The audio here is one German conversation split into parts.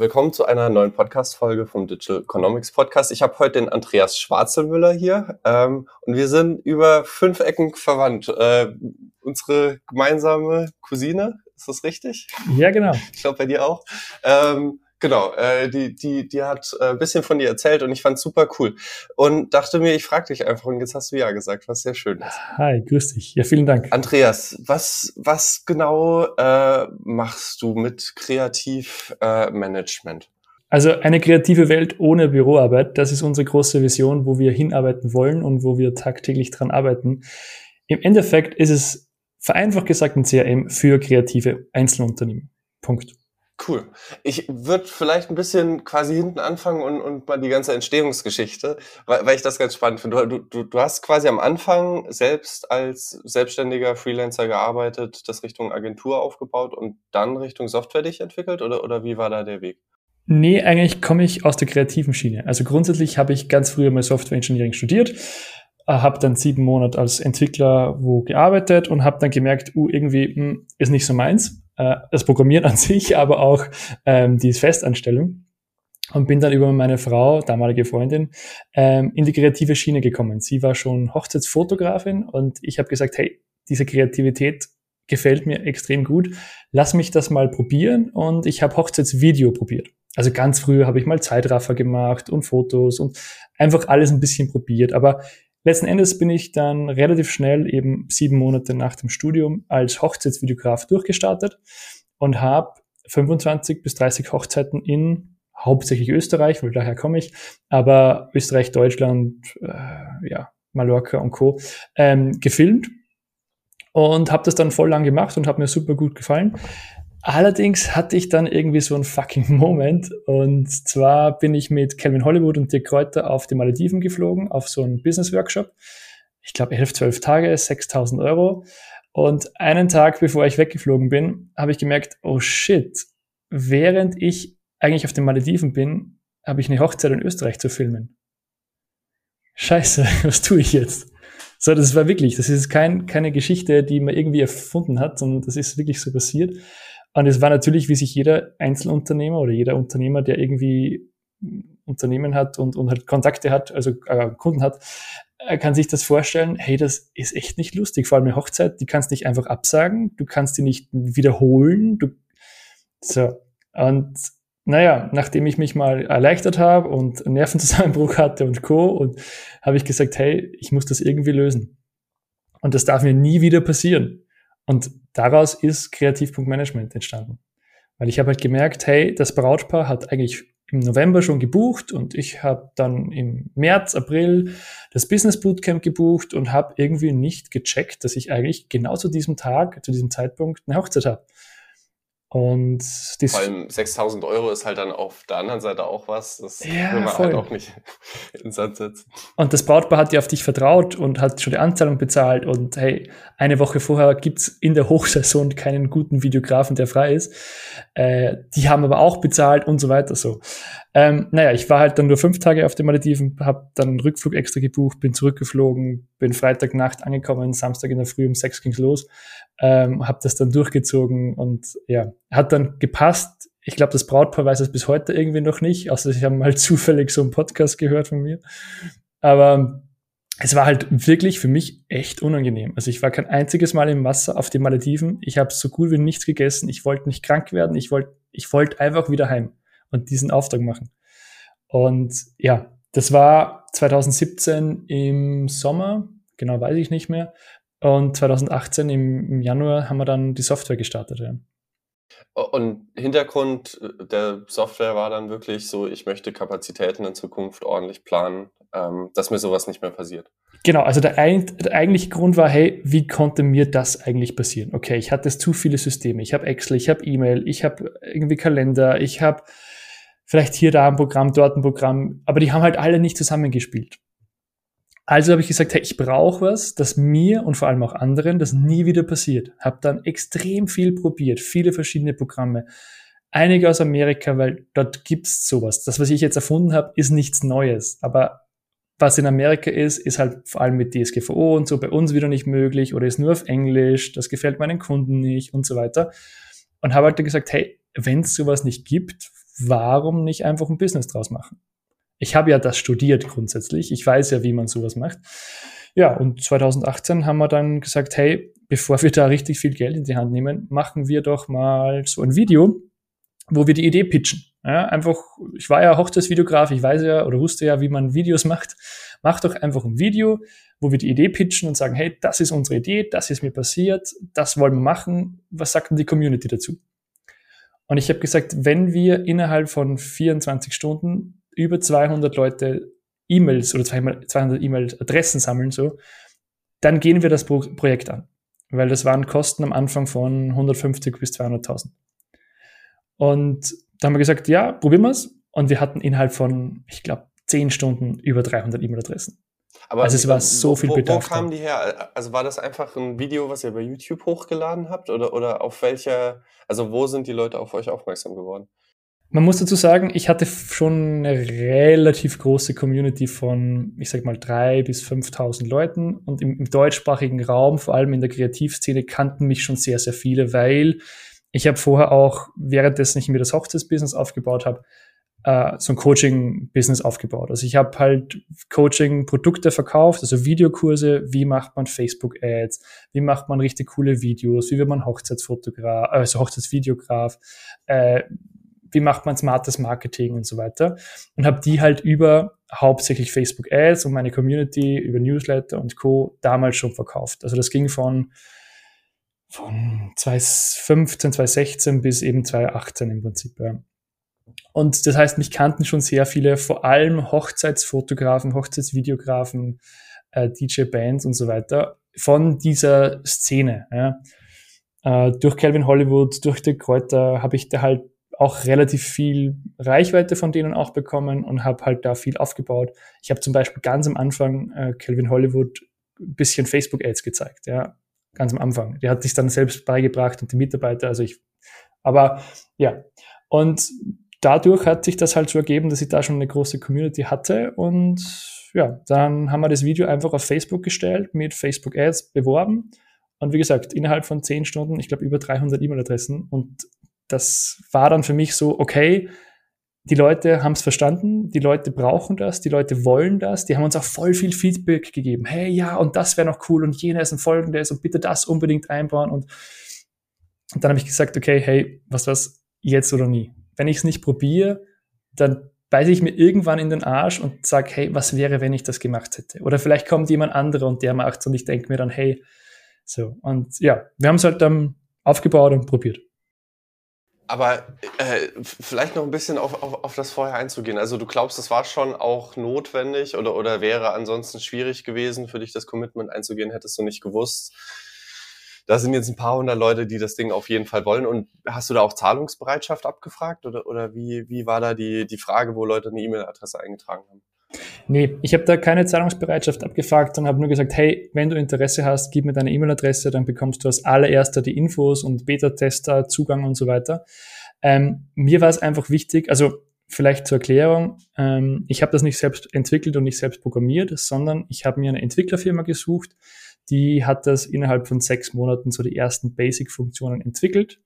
willkommen zu einer neuen Podcast-Folge vom Digital Economics Podcast. Ich habe heute den Andreas Schwarzelmüller hier ähm, und wir sind über fünf Ecken verwandt. Äh, unsere gemeinsame Cousine, ist das richtig? Ja, genau. Ich glaube bei dir auch. Ähm, Genau, äh, die, die, die hat äh, ein bisschen von dir erzählt und ich fand super cool. Und dachte mir, ich frage dich einfach und jetzt hast du ja gesagt, was sehr schön ist. Hi, grüß dich. Ja, vielen Dank. Andreas, was, was genau äh, machst du mit Kreativmanagement? Äh, also eine kreative Welt ohne Büroarbeit, das ist unsere große Vision, wo wir hinarbeiten wollen und wo wir tagtäglich dran arbeiten. Im Endeffekt ist es vereinfacht gesagt ein CRM für kreative Einzelunternehmen. Punkt. Cool. Ich würde vielleicht ein bisschen quasi hinten anfangen und, und mal die ganze Entstehungsgeschichte, weil, weil ich das ganz spannend finde. Du, du, du hast quasi am Anfang selbst als selbstständiger Freelancer gearbeitet, das Richtung Agentur aufgebaut und dann Richtung Software dich entwickelt oder, oder wie war da der Weg? Nee, eigentlich komme ich aus der kreativen Schiene. Also grundsätzlich habe ich ganz früher mal Software Engineering studiert, äh, habe dann sieben Monate als Entwickler wo gearbeitet und habe dann gemerkt, uh, irgendwie mh, hm, ist nicht so meins äh, das Programmieren an sich, aber auch ähm, die Festanstellung. Und bin dann über meine Frau, damalige Freundin, ähm, in die kreative Schiene gekommen. Sie war schon Hochzeitsfotografin und ich habe gesagt, hey, diese Kreativität gefällt mir extrem gut. Lass mich das mal probieren und ich habe Hochzeitsvideo probiert. Also ganz früh habe ich mal Zeitraffer gemacht und Fotos und einfach alles ein bisschen probiert. Aber Letzten Endes bin ich dann relativ schnell, eben sieben Monate nach dem Studium, als Hochzeitsvideograf durchgestartet und habe 25 bis 30 Hochzeiten in hauptsächlich Österreich, weil daher komme ich, aber Österreich, Deutschland, äh, ja, Mallorca und Co. Ähm, gefilmt und habe das dann voll lang gemacht und habe mir super gut gefallen. Allerdings hatte ich dann irgendwie so einen fucking Moment. Und zwar bin ich mit Calvin Hollywood und Dirk Kräuter auf die Malediven geflogen, auf so einen Business-Workshop. Ich glaube, 11, 12 Tage, 6000 Euro. Und einen Tag bevor ich weggeflogen bin, habe ich gemerkt, oh shit, während ich eigentlich auf den Malediven bin, habe ich eine Hochzeit in Österreich zu filmen. Scheiße, was tue ich jetzt? So, das war wirklich, das ist kein, keine Geschichte, die man irgendwie erfunden hat, sondern das ist wirklich so passiert. Und es war natürlich, wie sich jeder Einzelunternehmer oder jeder Unternehmer, der irgendwie Unternehmen hat und, und halt Kontakte hat, also äh, Kunden hat, äh, kann sich das vorstellen, hey, das ist echt nicht lustig. Vor allem eine Hochzeit, die kannst nicht einfach absagen, du kannst die nicht wiederholen. Du, so. Und naja, nachdem ich mich mal erleichtert habe und Nervenzusammenbruch hatte und Co., und habe ich gesagt, hey, ich muss das irgendwie lösen. Und das darf mir nie wieder passieren. Und daraus ist Kreativ.management entstanden. Weil ich habe halt gemerkt, hey, das Brautpaar hat eigentlich im November schon gebucht und ich habe dann im März, April das Business Bootcamp gebucht und habe irgendwie nicht gecheckt, dass ich eigentlich genau zu diesem Tag, zu diesem Zeitpunkt eine Hochzeit habe. Und Vor allem 6000 Euro ist halt dann auf der anderen Seite auch was. Das ja, will man voll. halt auch nicht in Sand setzen. Und das Brautpaar hat ja auf dich vertraut und hat schon die Anzahlung bezahlt. Und hey, eine Woche vorher gibt's in der Hochsaison keinen guten Videografen, der frei ist. Äh, die haben aber auch bezahlt und so weiter so. Ähm, naja, ich war halt dann nur fünf Tage auf den Malediven, habe dann einen Rückflug extra gebucht, bin zurückgeflogen, bin Freitagnacht angekommen, Samstag in der Früh um sechs ging's los ähm, habe das dann durchgezogen und ja, hat dann gepasst. Ich glaube, das Brautpaar weiß es bis heute irgendwie noch nicht, außer sie haben mal zufällig so einen Podcast gehört von mir. Aber es war halt wirklich für mich echt unangenehm. Also ich war kein einziges Mal im Wasser auf den Malediven. Ich habe so gut wie nichts gegessen. Ich wollte nicht krank werden. Ich wollte ich wollte einfach wieder heim und diesen Auftrag machen. Und ja, das war 2017 im Sommer, genau weiß ich nicht mehr. Und 2018 im, im Januar haben wir dann die Software gestartet. Ja. Und Hintergrund der Software war dann wirklich so, ich möchte Kapazitäten in Zukunft ordentlich planen, ähm, dass mir sowas nicht mehr passiert. Genau, also der, der, eigentliche Grund war, hey, wie konnte mir das eigentlich passieren? Okay, ich hatte zu viele Systeme. Ich habe Excel, ich habe E-Mail, ich habe irgendwie Kalender, ich habe vielleicht hier da ein Programm, dort ein Programm, aber die haben halt alle nicht zusammengespielt. Also habe ich gesagt, hey, ich brauche was, das mir und vor allem auch anderen das nie wieder passiert. Habe dann extrem viel probiert, viele verschiedene Programme. Einige aus Amerika, weil dort gibt's sowas. Das, was ich jetzt erfunden habe, ist nichts Neues. Aber was in Amerika ist, ist halt vor allem mit DSGVO und so bei uns wieder nicht möglich oder ist nur auf Englisch, das gefällt meinen Kunden nicht und so weiter. Und habe halt gesagt, hey, wenn es sowas nicht gibt, warum nicht einfach ein Business draus machen? Ich habe ja das studiert grundsätzlich. Ich weiß ja, wie man sowas macht. Ja, und 2018 haben wir dann gesagt, hey, bevor wir da richtig viel Geld in die Hand nehmen, machen wir doch mal so ein Video, wo wir die Idee pitchen. Ja, einfach, ich war ja Hochzeitsvideograf, ich weiß ja oder wusste ja, wie man Videos macht. Mach doch einfach ein Video, wo wir die Idee pitchen und sagen, hey, das ist unsere Idee, das ist mir passiert, das wollen wir machen. Was sagt denn die Community dazu? Und ich habe gesagt, wenn wir innerhalb von 24 Stunden über 200 Leute E-Mails oder 200 E-Mail-Adressen sammeln, so, dann gehen wir das Pro Projekt an. Weil das waren Kosten am Anfang von 150 bis 200.000. Und da haben wir gesagt, ja, probieren wir es. Und wir hatten innerhalb von, ich glaube, 10 Stunden über 300 E-Mail-Adressen. Aber also es war so viel wo, Bedarf. Wo kamen die her? Also war das einfach ein Video, was ihr bei YouTube hochgeladen habt? Oder, oder auf welcher, also wo sind die Leute auf euch aufmerksam geworden? Man muss dazu sagen, ich hatte schon eine relativ große Community von, ich sag mal, drei bis 5.000 Leuten. Und im, im deutschsprachigen Raum, vor allem in der Kreativszene, kannten mich schon sehr, sehr viele, weil ich habe vorher auch, währenddessen ich mir das Hochzeitsbusiness aufgebaut habe, äh, so ein Coaching-Business aufgebaut. Also ich habe halt Coaching-Produkte verkauft, also Videokurse, wie macht man Facebook-Ads, wie macht man richtig coole Videos, wie wird man Hochzeitsfotograf, also Hochzeitsvideograf, äh, wie macht man smartes Marketing und so weiter. Und habe die halt über hauptsächlich Facebook Ads und meine Community, über Newsletter und Co. damals schon verkauft. Also das ging von, von 2015, 2016 bis eben 2018 im Prinzip. Ja. Und das heißt, mich kannten schon sehr viele, vor allem Hochzeitsfotografen, Hochzeitsvideografen, äh, DJ-Bands und so weiter von dieser Szene. Ja. Äh, durch Calvin Hollywood, durch die Kräuter habe ich da halt auch relativ viel Reichweite von denen auch bekommen und habe halt da viel aufgebaut. Ich habe zum Beispiel ganz am Anfang äh, Calvin Hollywood ein bisschen Facebook-Ads gezeigt, ja, ganz am Anfang. Der hat sich dann selbst beigebracht und die Mitarbeiter, also ich, aber ja. Und dadurch hat sich das halt so ergeben, dass ich da schon eine große Community hatte. Und ja, dann haben wir das Video einfach auf Facebook gestellt, mit Facebook Ads beworben. Und wie gesagt, innerhalb von zehn Stunden, ich glaube über 300 E-Mail-Adressen. Und das war dann für mich so, okay, die Leute haben es verstanden, die Leute brauchen das, die Leute wollen das, die haben uns auch voll viel Feedback gegeben. Hey, ja, und das wäre noch cool und jenes und folgendes und bitte das unbedingt einbauen. Und, und dann habe ich gesagt, okay, hey, was was, jetzt oder nie wenn ich es nicht probiere, dann beiße ich mir irgendwann in den Arsch und sage, hey, was wäre, wenn ich das gemacht hätte? Oder vielleicht kommt jemand anderer und der macht und ich denke mir dann, hey, so. Und ja, wir haben es halt dann aufgebaut und probiert. Aber äh, vielleicht noch ein bisschen auf, auf, auf das vorher einzugehen. Also du glaubst, das war schon auch notwendig oder, oder wäre ansonsten schwierig gewesen für dich, das Commitment einzugehen, hättest du nicht gewusst, da sind jetzt ein paar hundert Leute, die das Ding auf jeden Fall wollen. Und hast du da auch Zahlungsbereitschaft abgefragt oder, oder wie, wie war da die, die Frage, wo Leute eine E-Mail-Adresse eingetragen haben? Nee, ich habe da keine Zahlungsbereitschaft abgefragt und habe nur gesagt, hey, wenn du Interesse hast, gib mir deine E-Mail-Adresse, dann bekommst du als allererster die Infos und Beta-Tester, Zugang und so weiter. Ähm, mir war es einfach wichtig, also vielleicht zur Erklärung, ähm, ich habe das nicht selbst entwickelt und nicht selbst programmiert, sondern ich habe mir eine Entwicklerfirma gesucht, die hat das innerhalb von sechs Monaten so die ersten Basic-Funktionen entwickelt.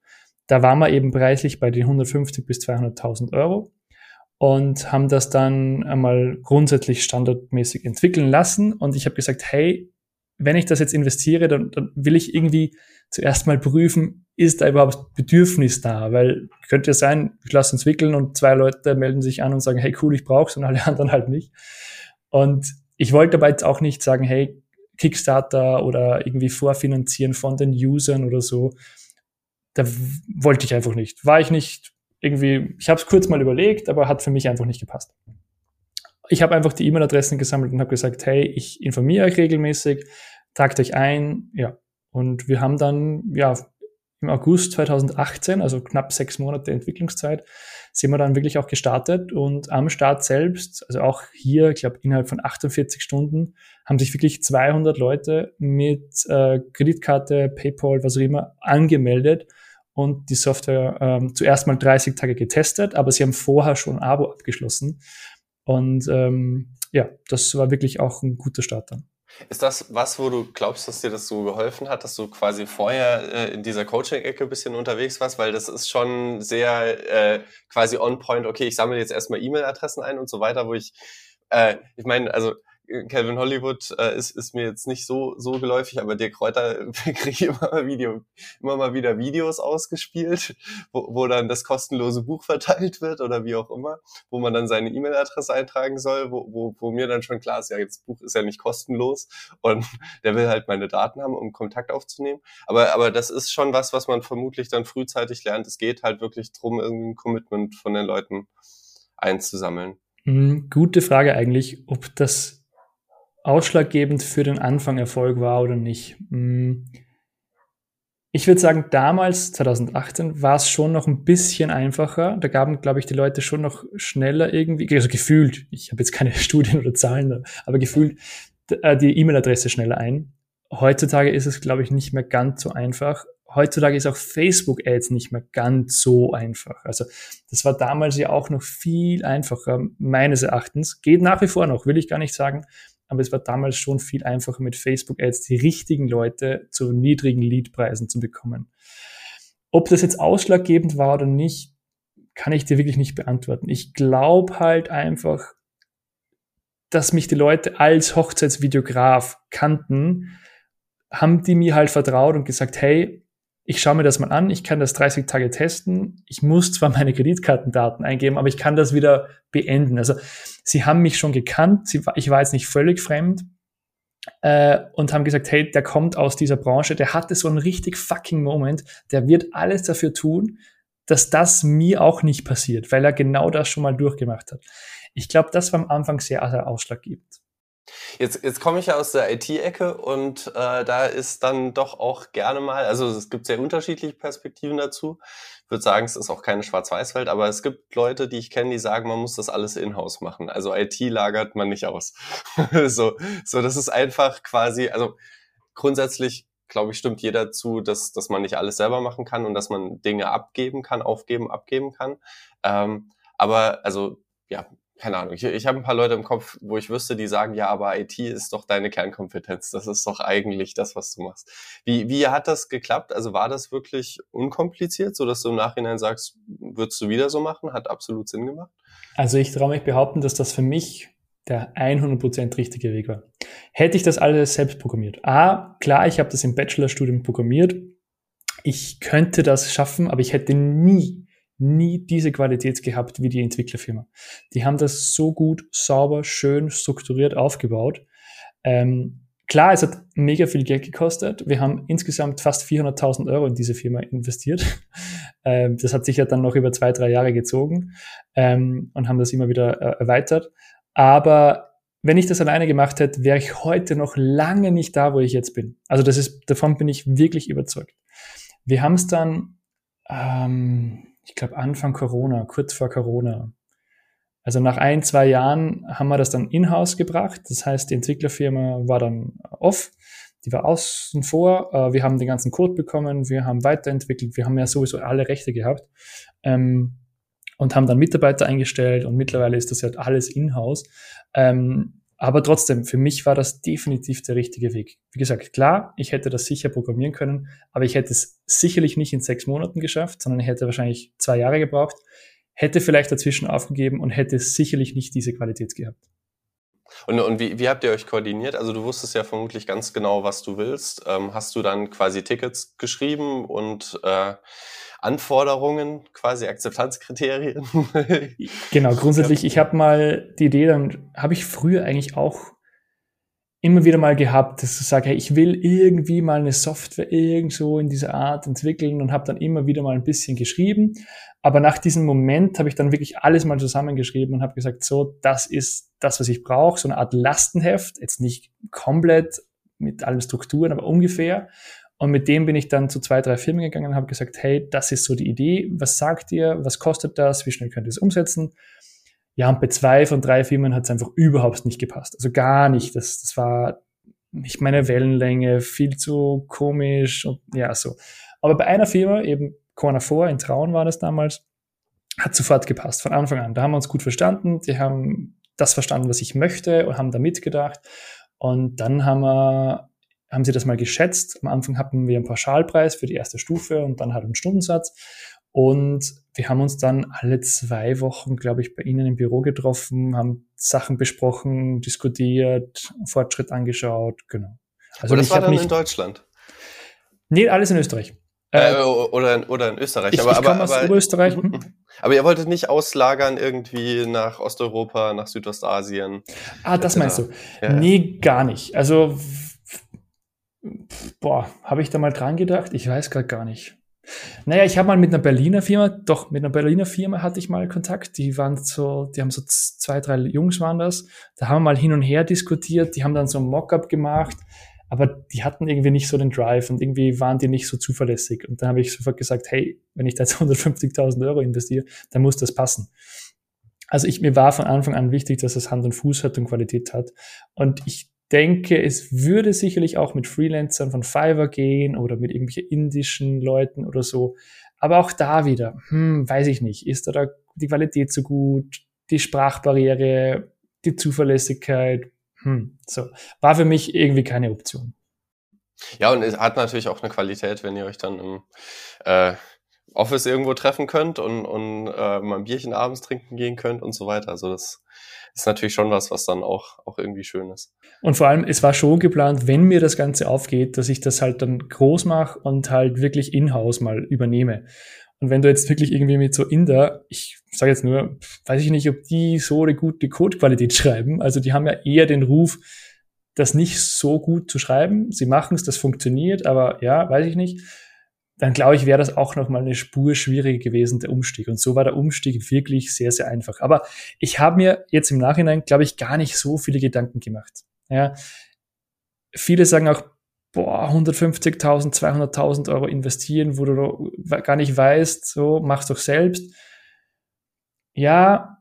Da waren wir eben preislich bei den 150 bis 200.000 Euro und haben das dann einmal grundsätzlich standardmäßig entwickeln lassen. Und ich habe gesagt, hey, wenn ich das jetzt investiere, dann, dann will ich irgendwie zuerst mal prüfen, ist da überhaupt Bedürfnis da? Weil könnte ja sein, ich lasse entwickeln und zwei Leute melden sich an und sagen, hey cool, ich brauch's und alle anderen halt nicht. Und ich wollte dabei jetzt auch nicht sagen, hey, Kickstarter oder irgendwie vorfinanzieren von den Usern oder so. Da wollte ich einfach nicht. War ich nicht irgendwie, ich habe es kurz mal überlegt, aber hat für mich einfach nicht gepasst. Ich habe einfach die E-Mail-Adressen gesammelt und habe gesagt, hey, ich informiere euch regelmäßig, tragt euch ein, ja. Und wir haben dann, ja, im August 2018, also knapp sechs Monate Entwicklungszeit, sind wir dann wirklich auch gestartet und am Start selbst, also auch hier, ich glaube, innerhalb von 48 Stunden haben sich wirklich 200 Leute mit äh, Kreditkarte, PayPal, was auch immer, angemeldet und die Software ähm, zuerst mal 30 Tage getestet, aber sie haben vorher schon ein Abo abgeschlossen. Und ähm, ja, das war wirklich auch ein guter Start dann. Ist das was, wo du glaubst, dass dir das so geholfen hat, dass du quasi vorher äh, in dieser Coaching-Ecke ein bisschen unterwegs warst? Weil das ist schon sehr äh, quasi on point, okay, ich sammle jetzt erstmal E-Mail-Adressen ein und so weiter, wo ich, äh, ich meine, also Calvin Hollywood äh, ist, ist mir jetzt nicht so, so geläufig, aber Dirk Kräuter kriegt immer mal, Video, immer mal wieder Videos ausgespielt, wo, wo dann das kostenlose Buch verteilt wird oder wie auch immer, wo man dann seine E-Mail-Adresse eintragen soll, wo, wo, wo mir dann schon klar ist, ja, das Buch ist ja nicht kostenlos und der will halt meine Daten haben, um Kontakt aufzunehmen. Aber, aber das ist schon was, was man vermutlich dann frühzeitig lernt. Es geht halt wirklich drum, irgendwie ein Commitment von den Leuten einzusammeln. Mhm, gute Frage eigentlich, ob das ausschlaggebend für den Anfang Erfolg war oder nicht. Hm. Ich würde sagen, damals, 2018, war es schon noch ein bisschen einfacher. Da gaben, glaube ich, die Leute schon noch schneller irgendwie, also gefühlt, ich habe jetzt keine Studien oder Zahlen, aber gefühlt äh, die E-Mail-Adresse schneller ein. Heutzutage ist es, glaube ich, nicht mehr ganz so einfach. Heutzutage ist auch Facebook-Ads nicht mehr ganz so einfach. Also das war damals ja auch noch viel einfacher, meines Erachtens. Geht nach wie vor noch, will ich gar nicht sagen aber es war damals schon viel einfacher mit Facebook-Ads die richtigen Leute zu niedrigen Leadpreisen zu bekommen. Ob das jetzt ausschlaggebend war oder nicht, kann ich dir wirklich nicht beantworten. Ich glaube halt einfach, dass mich die Leute als Hochzeitsvideograf kannten, haben die mir halt vertraut und gesagt, hey, ich schaue mir das mal an, ich kann das 30 Tage testen, ich muss zwar meine Kreditkartendaten eingeben, aber ich kann das wieder beenden. Also sie haben mich schon gekannt, sie, ich war jetzt nicht völlig fremd äh, und haben gesagt, hey, der kommt aus dieser Branche, der hatte so einen richtig fucking Moment, der wird alles dafür tun, dass das mir auch nicht passiert, weil er genau das schon mal durchgemacht hat. Ich glaube, das war am Anfang sehr, sehr ausschlaggebend. Jetzt, jetzt komme ich ja aus der IT-Ecke und äh, da ist dann doch auch gerne mal, also es gibt sehr unterschiedliche Perspektiven dazu. Würde sagen, es ist auch keine Schwarz-Weiß-Welt, aber es gibt Leute, die ich kenne, die sagen, man muss das alles in-house machen. Also IT lagert man nicht aus. so, so, das ist einfach quasi, also grundsätzlich glaube ich, stimmt jeder zu, dass, dass man nicht alles selber machen kann und dass man Dinge abgeben kann, aufgeben, abgeben kann. Ähm, aber also ja, keine Ahnung, ich, ich habe ein paar Leute im Kopf, wo ich wüsste, die sagen, ja, aber IT ist doch deine Kernkompetenz. Das ist doch eigentlich das, was du machst. Wie, wie hat das geklappt? Also war das wirklich unkompliziert, so dass du im Nachhinein sagst, würdest du wieder so machen? Hat absolut Sinn gemacht? Also ich traue mich behaupten, dass das für mich der 100% richtige Weg war. Hätte ich das alles selbst programmiert. A, klar, ich habe das im Bachelorstudium programmiert. Ich könnte das schaffen, aber ich hätte nie nie diese Qualität gehabt wie die Entwicklerfirma. Die haben das so gut, sauber, schön, strukturiert aufgebaut. Ähm, klar, es hat mega viel Geld gekostet. Wir haben insgesamt fast 400.000 Euro in diese Firma investiert. ähm, das hat sich ja dann noch über zwei, drei Jahre gezogen ähm, und haben das immer wieder äh, erweitert. Aber wenn ich das alleine gemacht hätte, wäre ich heute noch lange nicht da, wo ich jetzt bin. Also das ist, davon bin ich wirklich überzeugt. Wir haben es dann, ähm, ich glaube, Anfang Corona, kurz vor Corona. Also nach ein, zwei Jahren haben wir das dann in-house gebracht. Das heißt, die Entwicklerfirma war dann off, die war außen vor. Äh, wir haben den ganzen Code bekommen, wir haben weiterentwickelt, wir haben ja sowieso alle Rechte gehabt ähm, und haben dann Mitarbeiter eingestellt und mittlerweile ist das ja alles in-house. Ähm, aber trotzdem, für mich war das definitiv der richtige Weg. Wie gesagt, klar, ich hätte das sicher programmieren können, aber ich hätte es sicherlich nicht in sechs Monaten geschafft, sondern ich hätte wahrscheinlich zwei Jahre gebraucht, hätte vielleicht dazwischen aufgegeben und hätte sicherlich nicht diese Qualität gehabt. Und, und wie, wie habt ihr euch koordiniert? Also du wusstest ja vermutlich ganz genau, was du willst. Ähm, hast du dann quasi Tickets geschrieben und äh, Anforderungen, quasi Akzeptanzkriterien. genau, grundsätzlich, ich habe mal die Idee, dann habe ich früher eigentlich auch immer wieder mal gehabt, dass ich sage, hey, ich will irgendwie mal eine Software irgendwo in dieser Art entwickeln und habe dann immer wieder mal ein bisschen geschrieben. Aber nach diesem Moment habe ich dann wirklich alles mal zusammengeschrieben und habe gesagt, so, das ist das, was ich brauche, so eine Art Lastenheft, jetzt nicht komplett mit allen Strukturen, aber ungefähr. Und mit dem bin ich dann zu zwei, drei Firmen gegangen und habe gesagt, hey, das ist so die Idee. Was sagt ihr? Was kostet das? Wie schnell könnt ihr es umsetzen? Ja, und bei zwei von drei Firmen hat es einfach überhaupt nicht gepasst. Also gar nicht. Das, das war nicht meine Wellenlänge, viel zu komisch und ja, so. Aber bei einer Firma, eben Corner 4 in Traun war das damals, hat sofort gepasst, von Anfang an. Da haben wir uns gut verstanden, die haben das verstanden, was ich möchte und haben da mitgedacht. Und dann haben wir, haben sie das mal geschätzt. Am Anfang hatten wir einen Pauschalpreis für die erste Stufe und dann halt einen Stundensatz. Und wir haben uns dann alle zwei Wochen, glaube ich, bei Ihnen im Büro getroffen, haben Sachen besprochen, diskutiert, Fortschritt angeschaut, genau. Also Aber das war dann in Deutschland? Nee, alles in Österreich. Äh, äh oder, oder in Österreich. Ich, aber, ich komme aus aber, Österreich. Hm? Aber ihr wolltet nicht auslagern irgendwie nach Osteuropa, nach Südostasien? Ah, das meinst du? Ja. Nee, gar nicht. Also, boah, habe ich da mal dran gedacht? Ich weiß gerade gar nicht. Naja, ich habe mal mit einer Berliner Firma, doch, mit einer Berliner Firma hatte ich mal Kontakt. Die waren so, die haben so zwei, drei Jungs waren das. Da haben wir mal hin und her diskutiert. Die haben dann so ein Mockup gemacht, aber die hatten irgendwie nicht so den Drive und irgendwie waren die nicht so zuverlässig. Und dann habe ich sofort gesagt, hey, wenn ich da jetzt 150.000 Euro investiere, dann muss das passen. Also ich, mir war von Anfang an wichtig, dass es Hand und Fuß hat und Qualität hat. Und ich denke, es würde sicherlich auch mit Freelancern von Fiverr gehen oder mit irgendwelchen indischen Leuten oder so. Aber auch da wieder, hm, weiß ich nicht, ist da die Qualität so gut, die Sprachbarriere, die Zuverlässigkeit, hm, so. War für mich irgendwie keine Option. Ja, und es hat natürlich auch eine Qualität, wenn ihr euch dann im äh, Office irgendwo treffen könnt und, und äh, mal ein Bierchen abends trinken gehen könnt und so weiter. Also das ist natürlich schon was, was dann auch, auch irgendwie schön ist. Und vor allem, es war schon geplant, wenn mir das Ganze aufgeht, dass ich das halt dann groß mache und halt wirklich in-house mal übernehme. Und wenn du jetzt wirklich irgendwie mit so Inder, ich sage jetzt nur, weiß ich nicht, ob die so eine gute Codequalität schreiben. Also die haben ja eher den Ruf, das nicht so gut zu schreiben. Sie machen es, das funktioniert, aber ja, weiß ich nicht dann glaube ich, wäre das auch nochmal eine Spur schwieriger gewesen, der Umstieg. Und so war der Umstieg wirklich sehr, sehr einfach. Aber ich habe mir jetzt im Nachhinein, glaube ich, gar nicht so viele Gedanken gemacht. Ja, viele sagen auch, boah, 150.000, 200.000 Euro investieren, wo du gar nicht weißt, so, mach's doch selbst. Ja,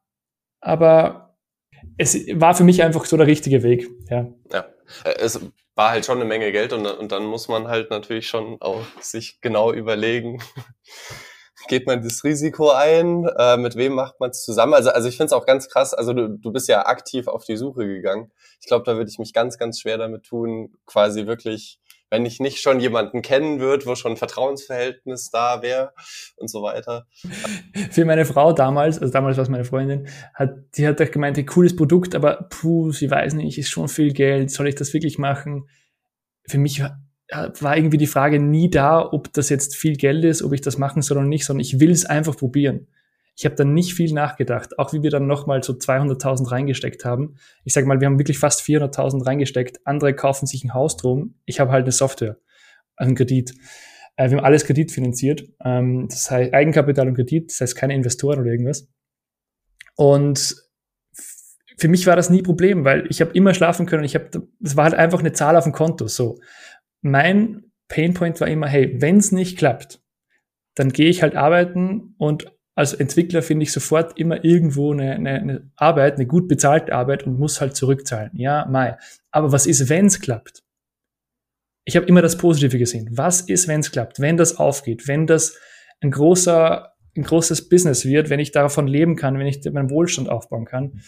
aber es war für mich einfach so der richtige Weg. Ja. ja. Äh, es war halt schon eine Menge Geld und, und dann muss man halt natürlich schon auch sich genau überlegen, geht man das Risiko ein, äh, mit wem macht man es zusammen. Also, also ich finde es auch ganz krass, also du, du bist ja aktiv auf die Suche gegangen. Ich glaube, da würde ich mich ganz, ganz schwer damit tun, quasi wirklich wenn ich nicht schon jemanden kennen würde, wo schon ein Vertrauensverhältnis da wäre und so weiter. Für meine Frau damals, also damals war es meine Freundin, hat, die hat doch gemeint, ein cooles Produkt, aber puh, sie weiß nicht, ist schon viel Geld, soll ich das wirklich machen? Für mich war, war irgendwie die Frage nie da, ob das jetzt viel Geld ist, ob ich das machen soll oder nicht, sondern ich will es einfach probieren. Ich habe dann nicht viel nachgedacht, auch wie wir dann nochmal so 200.000 reingesteckt haben. Ich sage mal, wir haben wirklich fast 400.000 reingesteckt. Andere kaufen sich ein Haus drum. Ich habe halt eine Software, einen Kredit. Äh, wir haben alles kreditfinanziert. Ähm, das heißt Eigenkapital und Kredit, das heißt keine Investoren oder irgendwas. Und für mich war das nie Problem, weil ich habe immer schlafen können. Ich habe, es war halt einfach eine Zahl auf dem Konto. So, mein Painpoint war immer, hey, wenn es nicht klappt, dann gehe ich halt arbeiten und als Entwickler finde ich sofort immer irgendwo eine, eine, eine Arbeit, eine gut bezahlte Arbeit und muss halt zurückzahlen. Ja, mai. Aber was ist, wenn es klappt? Ich habe immer das Positive gesehen. Was ist, wenn es klappt? Wenn das aufgeht, wenn das ein großer, ein großes Business wird, wenn ich davon leben kann, wenn ich meinen Wohlstand aufbauen kann.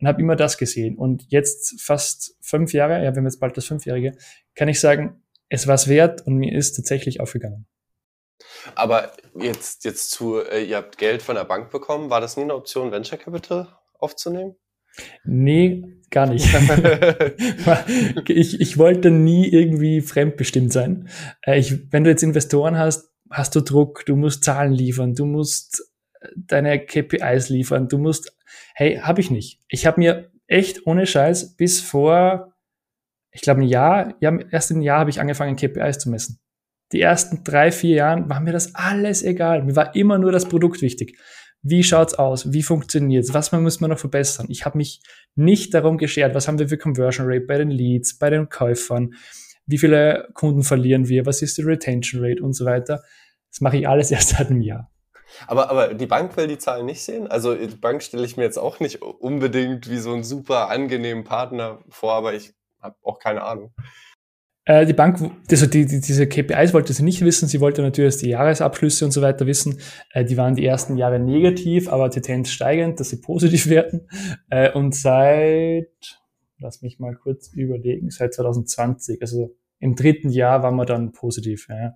Und habe immer das gesehen. Und jetzt fast fünf Jahre, ja, wir haben jetzt bald das Fünfjährige, kann ich sagen, es war es wert und mir ist tatsächlich aufgegangen. Aber jetzt, jetzt zu, äh, ihr habt Geld von der Bank bekommen. War das nie eine Option, Venture Capital aufzunehmen? Nee, gar nicht. ich, ich wollte nie irgendwie fremdbestimmt sein. Äh, ich, wenn du jetzt Investoren hast, hast du Druck, du musst Zahlen liefern, du musst äh, deine KPIs liefern, du musst, hey, habe ich nicht. Ich habe mir echt ohne Scheiß bis vor, ich glaube ein Jahr, ja, erst im Jahr habe ich angefangen, KPIs zu messen die ersten drei, vier Jahren war mir das alles egal. Mir war immer nur das Produkt wichtig. Wie schaut's aus? Wie funktioniert's? Was muss man noch verbessern? Ich habe mich nicht darum geschert, was haben wir für Conversion Rate bei den Leads, bei den Käufern, wie viele Kunden verlieren wir, was ist die Retention Rate und so weiter. Das mache ich alles erst seit einem Jahr. Aber, aber die Bank will die Zahlen nicht sehen. Also die Bank stelle ich mir jetzt auch nicht unbedingt wie so einen super angenehmen Partner vor, aber ich habe auch keine Ahnung. Äh, die Bank, also die, die, diese KPIs wollte sie nicht wissen. Sie wollte natürlich die Jahresabschlüsse und so weiter wissen. Äh, die waren die ersten Jahre negativ, aber Tendenz steigend, dass sie positiv werden. Äh, und seit lass mich mal kurz überlegen, seit 2020, also im dritten Jahr waren wir dann positiv. Ja.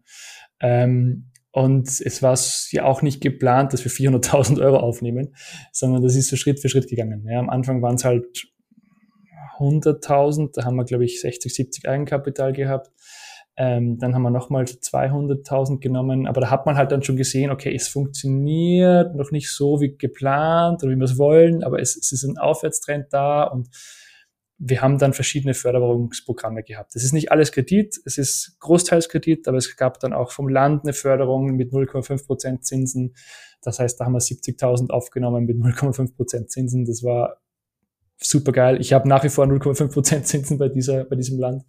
Ähm, und es war ja auch nicht geplant, dass wir 400.000 Euro aufnehmen, sondern das ist so Schritt für Schritt gegangen. Ja, am Anfang waren es halt 100.000, da haben wir, glaube ich, 60, 70 Eigenkapital gehabt. Ähm, dann haben wir nochmal 200.000 genommen, aber da hat man halt dann schon gesehen, okay, es funktioniert noch nicht so wie geplant oder wie wir es wollen, aber es, es ist ein Aufwärtstrend da und wir haben dann verschiedene Förderungsprogramme gehabt. Das ist nicht alles Kredit, es ist großteils Kredit, aber es gab dann auch vom Land eine Förderung mit 0,5 Prozent Zinsen. Das heißt, da haben wir 70.000 aufgenommen mit 0,5 Prozent Zinsen. Das war super geil. Ich habe nach wie vor 0,5 Prozent Zinsen bei dieser, bei diesem Land.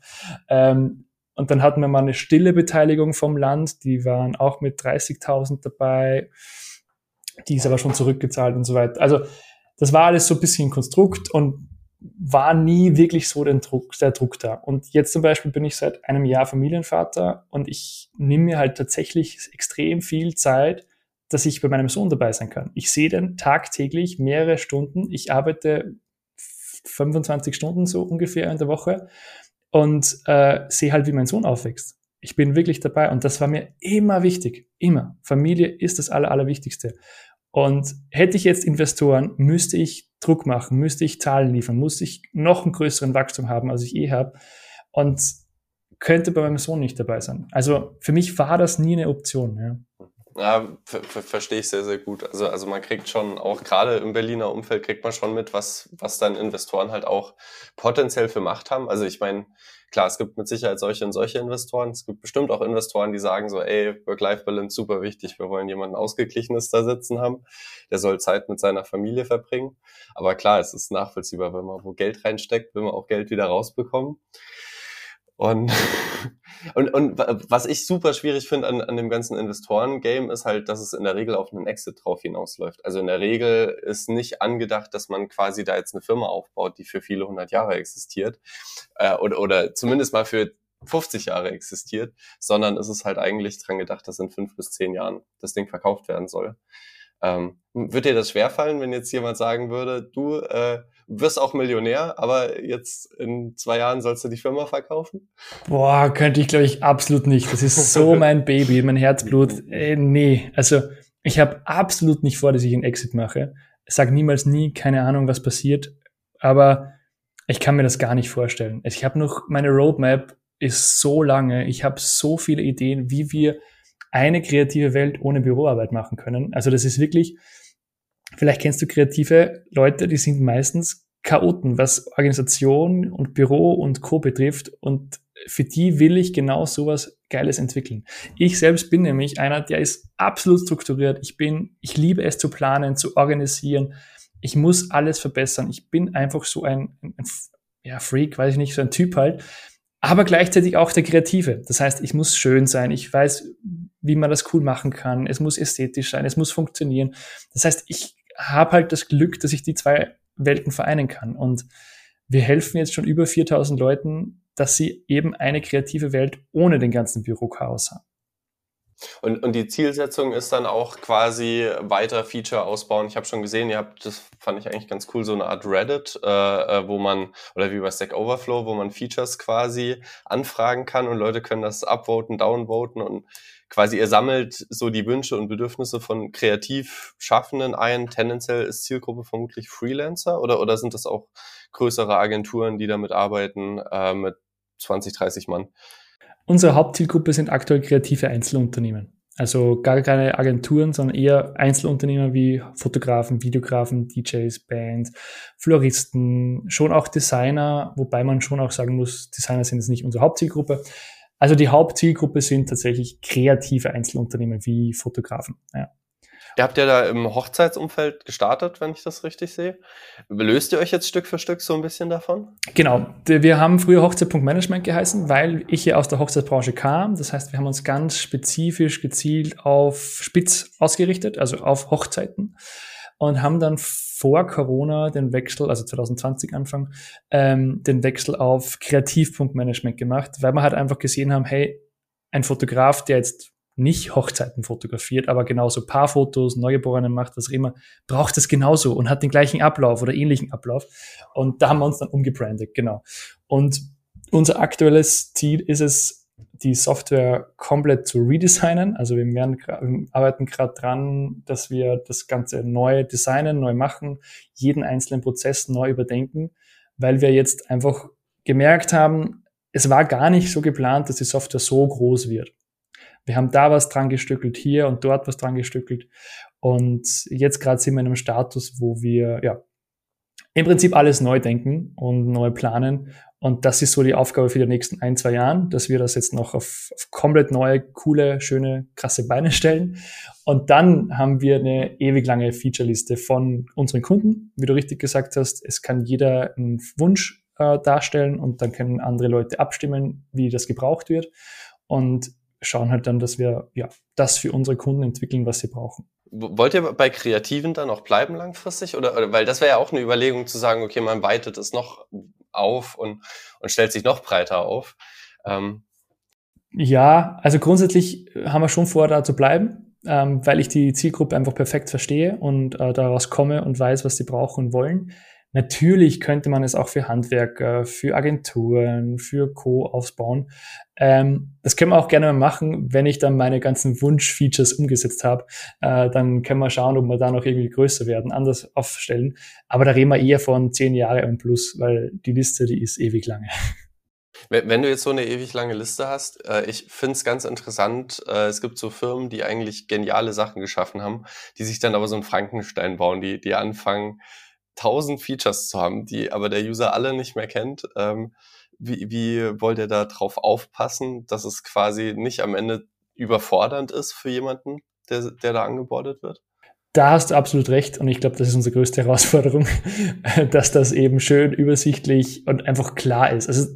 Ähm, und dann hatten wir mal eine stille Beteiligung vom Land. Die waren auch mit 30.000 dabei. Die ist aber schon zurückgezahlt und so weiter. Also, das war alles so ein bisschen Konstrukt und war nie wirklich so der Druck, der Druck da. Und jetzt zum Beispiel bin ich seit einem Jahr Familienvater und ich nehme mir halt tatsächlich extrem viel Zeit, dass ich bei meinem Sohn dabei sein kann. Ich sehe den tagtäglich mehrere Stunden. Ich arbeite 25 Stunden so ungefähr in der Woche und äh, sehe halt, wie mein Sohn aufwächst. Ich bin wirklich dabei und das war mir immer wichtig. Immer. Familie ist das Aller, Allerwichtigste. Und hätte ich jetzt Investoren, müsste ich Druck machen, müsste ich Zahlen liefern, muss ich noch einen größeren Wachstum haben, als ich eh habe. Und könnte bei meinem Sohn nicht dabei sein. Also für mich war das nie eine Option. Ja. Ja, verstehe ich sehr, sehr gut. Also, also man kriegt schon, auch gerade im Berliner Umfeld kriegt man schon mit, was, was dann Investoren halt auch potenziell für Macht haben. Also ich meine, klar, es gibt mit Sicherheit solche und solche Investoren. Es gibt bestimmt auch Investoren, die sagen so, ey, Work-Life-Balance super wichtig, wir wollen jemanden Ausgeglichenes da sitzen haben. Der soll Zeit mit seiner Familie verbringen. Aber klar, es ist nachvollziehbar, wenn man wo Geld reinsteckt, will man auch Geld wieder rausbekommen. Und, und, und was ich super schwierig finde an, an dem ganzen Investoren-Game ist halt, dass es in der Regel auf einen Exit drauf hinausläuft. Also in der Regel ist nicht angedacht, dass man quasi da jetzt eine Firma aufbaut, die für viele hundert Jahre existiert äh, oder, oder zumindest mal für 50 Jahre existiert, sondern es ist halt eigentlich dran gedacht, dass in fünf bis zehn Jahren das Ding verkauft werden soll. Ähm, wird dir das schwerfallen, wenn jetzt jemand sagen würde, du äh, wirst auch Millionär, aber jetzt in zwei Jahren sollst du die Firma verkaufen? Boah, könnte ich glaube ich absolut nicht. Das ist so mein Baby, mein Herzblut. Äh, nee, also ich habe absolut nicht vor, dass ich einen Exit mache. Sage niemals nie, keine Ahnung, was passiert, aber ich kann mir das gar nicht vorstellen. Ich habe noch, meine Roadmap ist so lange, ich habe so viele Ideen, wie wir eine kreative Welt ohne Büroarbeit machen können. Also das ist wirklich, vielleicht kennst du kreative Leute, die sind meistens Chaoten, was Organisation und Büro und Co. betrifft. Und für die will ich genau sowas Geiles entwickeln. Ich selbst bin nämlich einer, der ist absolut strukturiert. Ich bin, ich liebe es zu planen, zu organisieren. Ich muss alles verbessern. Ich bin einfach so ein, ein ja, Freak, weiß ich nicht, so ein Typ halt. Aber gleichzeitig auch der Kreative. Das heißt, ich muss schön sein. Ich weiß, wie man das cool machen kann. Es muss ästhetisch sein, es muss funktionieren. Das heißt, ich habe halt das Glück, dass ich die zwei Welten vereinen kann. Und wir helfen jetzt schon über 4000 Leuten, dass sie eben eine kreative Welt ohne den ganzen Bürochaos haben. Und, und die Zielsetzung ist dann auch quasi weiter Feature ausbauen. Ich habe schon gesehen, ihr habt, das fand ich eigentlich ganz cool, so eine Art Reddit, äh, äh wo man, oder wie bei Stack Overflow, wo man Features quasi anfragen kann und Leute können das upvoten, downvoten und quasi ihr sammelt so die Wünsche und Bedürfnisse von kreativ Schaffenden ein. Tendenziell ist Zielgruppe vermutlich Freelancer oder, oder sind das auch größere Agenturen, die damit arbeiten, äh, mit 20, 30 Mann? Unsere Hauptzielgruppe sind aktuell kreative Einzelunternehmen. Also gar keine Agenturen, sondern eher Einzelunternehmer wie Fotografen, Videografen, DJs, Bands, Floristen, schon auch Designer, wobei man schon auch sagen muss, Designer sind jetzt nicht unsere Hauptzielgruppe. Also die Hauptzielgruppe sind tatsächlich kreative Einzelunternehmen wie Fotografen. Ja. Ihr habt ja da im Hochzeitsumfeld gestartet, wenn ich das richtig sehe. Löst ihr euch jetzt Stück für Stück so ein bisschen davon? Genau. Wir haben früher Hochzeit.management geheißen, weil ich ja aus der Hochzeitsbranche kam. Das heißt, wir haben uns ganz spezifisch gezielt auf Spitz ausgerichtet, also auf Hochzeiten und haben dann vor Corona den Wechsel, also 2020 Anfang, ähm, den Wechsel auf Kreativpunktmanagement gemacht, weil wir halt einfach gesehen haben, hey, ein Fotograf, der jetzt nicht Hochzeiten fotografiert, aber genauso Paarfotos, Neugeborene macht, was auch immer, braucht es genauso und hat den gleichen Ablauf oder ähnlichen Ablauf. Und da haben wir uns dann umgebrandet, genau. Und unser aktuelles Ziel ist es, die Software komplett zu redesignen. Also wir, werden, wir arbeiten gerade dran, dass wir das Ganze neu designen, neu machen, jeden einzelnen Prozess neu überdenken, weil wir jetzt einfach gemerkt haben, es war gar nicht so geplant, dass die Software so groß wird. Wir haben da was dran gestückelt, hier und dort was dran gestückelt. Und jetzt gerade sind wir in einem Status, wo wir ja im Prinzip alles neu denken und neu planen. Und das ist so die Aufgabe für die nächsten ein, zwei Jahren, dass wir das jetzt noch auf, auf komplett neue, coole, schöne, krasse Beine stellen. Und dann haben wir eine ewig lange Featureliste von unseren Kunden. Wie du richtig gesagt hast, es kann jeder einen Wunsch äh, darstellen und dann können andere Leute abstimmen, wie das gebraucht wird. Und schauen halt dann, dass wir ja das für unsere Kunden entwickeln, was sie brauchen. Wollt ihr bei Kreativen dann auch bleiben langfristig? Oder, oder weil das wäre ja auch eine Überlegung zu sagen, okay, man weitet es noch auf und, und stellt sich noch breiter auf. Ähm. Ja, also grundsätzlich haben wir schon vor, da zu bleiben, ähm, weil ich die Zielgruppe einfach perfekt verstehe und äh, daraus komme und weiß, was sie brauchen und wollen. Natürlich könnte man es auch für Handwerker, für Agenturen, für Co. aufbauen. Ähm, das können wir auch gerne mal machen, wenn ich dann meine ganzen Wunsch-Features umgesetzt habe. Äh, dann können wir schauen, ob wir da noch irgendwie größer werden, anders aufstellen. Aber da reden wir eher von zehn Jahre und plus, weil die Liste, die ist ewig lange. Wenn du jetzt so eine ewig lange Liste hast, äh, ich finde es ganz interessant, äh, es gibt so Firmen, die eigentlich geniale Sachen geschaffen haben, die sich dann aber so einen Frankenstein bauen, die, die anfangen, tausend Features zu haben, die aber der User alle nicht mehr kennt. Ähm, wie, wie wollt ihr da drauf aufpassen, dass es quasi nicht am Ende überfordernd ist für jemanden, der, der da angebordet wird? Da hast du absolut recht und ich glaube, das ist unsere größte Herausforderung, dass das eben schön übersichtlich und einfach klar ist. Also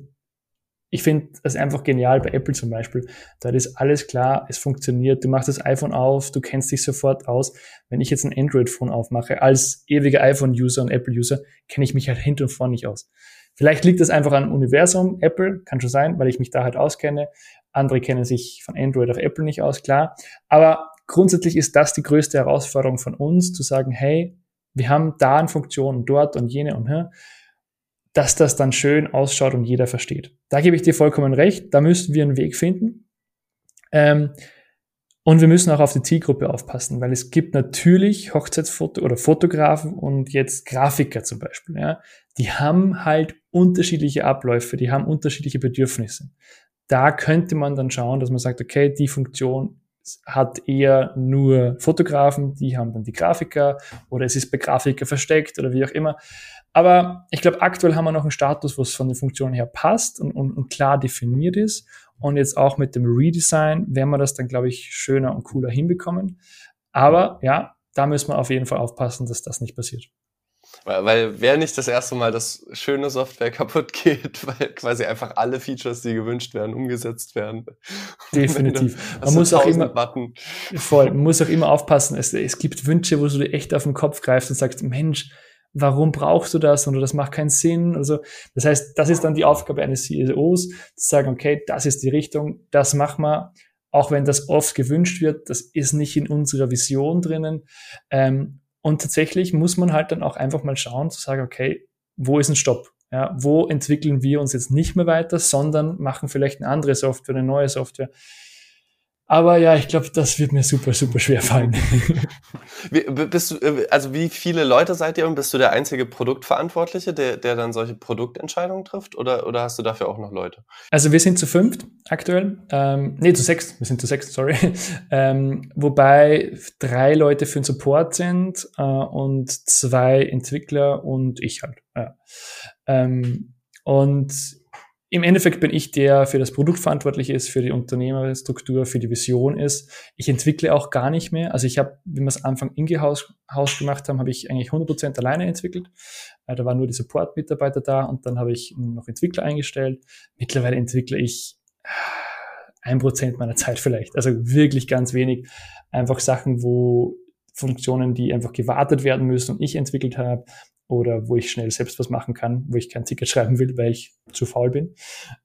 ich finde das einfach genial bei Apple zum Beispiel. Da ist alles klar, es funktioniert. Du machst das iPhone auf, du kennst dich sofort aus. Wenn ich jetzt ein Android-Phone aufmache, als ewiger iPhone-User und Apple-User, kenne ich mich halt hinten und vorne nicht aus. Vielleicht liegt das einfach an Universum, Apple, kann schon sein, weil ich mich da halt auskenne. Andere kennen sich von Android auf Apple nicht aus, klar. Aber grundsätzlich ist das die größte Herausforderung von uns, zu sagen, hey, wir haben da eine Funktion dort und jene und hier dass das dann schön ausschaut und jeder versteht. Da gebe ich dir vollkommen recht. Da müssen wir einen Weg finden. Ähm, und wir müssen auch auf die Zielgruppe aufpassen, weil es gibt natürlich Hochzeitsfoto oder Fotografen und jetzt Grafiker zum Beispiel. Ja, die haben halt unterschiedliche Abläufe, die haben unterschiedliche Bedürfnisse. Da könnte man dann schauen, dass man sagt, okay, die Funktion hat eher nur Fotografen, die haben dann die Grafiker oder es ist bei Grafiker versteckt oder wie auch immer. Aber ich glaube, aktuell haben wir noch einen Status, wo es von den Funktionen her passt und, und, und klar definiert ist. Und jetzt auch mit dem Redesign werden wir das dann, glaube ich, schöner und cooler hinbekommen. Aber ja, da müssen wir auf jeden Fall aufpassen, dass das nicht passiert. Weil, weil wäre nicht das erste Mal, dass schöne Software kaputt geht, weil quasi einfach alle Features, die gewünscht werden, umgesetzt werden. Definitiv. Man muss auch immer Button. voll, man muss auch immer aufpassen. Es, es gibt Wünsche, wo du dir echt auf den Kopf greifst und sagst, Mensch, warum brauchst du das oder das macht keinen Sinn. Also das heißt, das ist dann die Aufgabe eines CEOs, zu sagen, okay, das ist die Richtung, das machen wir, auch wenn das oft gewünscht wird, das ist nicht in unserer Vision drinnen. Ähm, und tatsächlich muss man halt dann auch einfach mal schauen, zu sagen, okay, wo ist ein Stopp? Ja, wo entwickeln wir uns jetzt nicht mehr weiter, sondern machen vielleicht eine andere Software, eine neue Software. Aber ja, ich glaube, das wird mir super, super schwer fallen. Wie, bist du, äh, also wie viele Leute seid ihr und bist du der einzige Produktverantwortliche, der, der dann solche Produktentscheidungen trifft oder, oder hast du dafür auch noch Leute? Also wir sind zu fünft aktuell. Ähm, nee, zu sechs. Wir sind zu sechs, sorry. Ähm, wobei drei Leute für den Support sind äh, und zwei Entwickler und ich halt. Ja. Ähm, und im Endeffekt bin ich der, für das Produkt verantwortlich ist, für die Unternehmerstruktur, für die Vision ist. Ich entwickle auch gar nicht mehr. Also ich habe, wie wir es Anfang Haus gemacht haben, habe ich eigentlich 100% alleine entwickelt. Äh, da waren nur die Support-Mitarbeiter da und dann habe ich noch Entwickler eingestellt. Mittlerweile entwickle ich äh, ein Prozent meiner Zeit vielleicht. Also wirklich ganz wenig. Einfach Sachen, wo Funktionen, die einfach gewartet werden müssen und ich entwickelt habe, oder wo ich schnell selbst was machen kann, wo ich kein Ticket schreiben will, weil ich zu faul bin.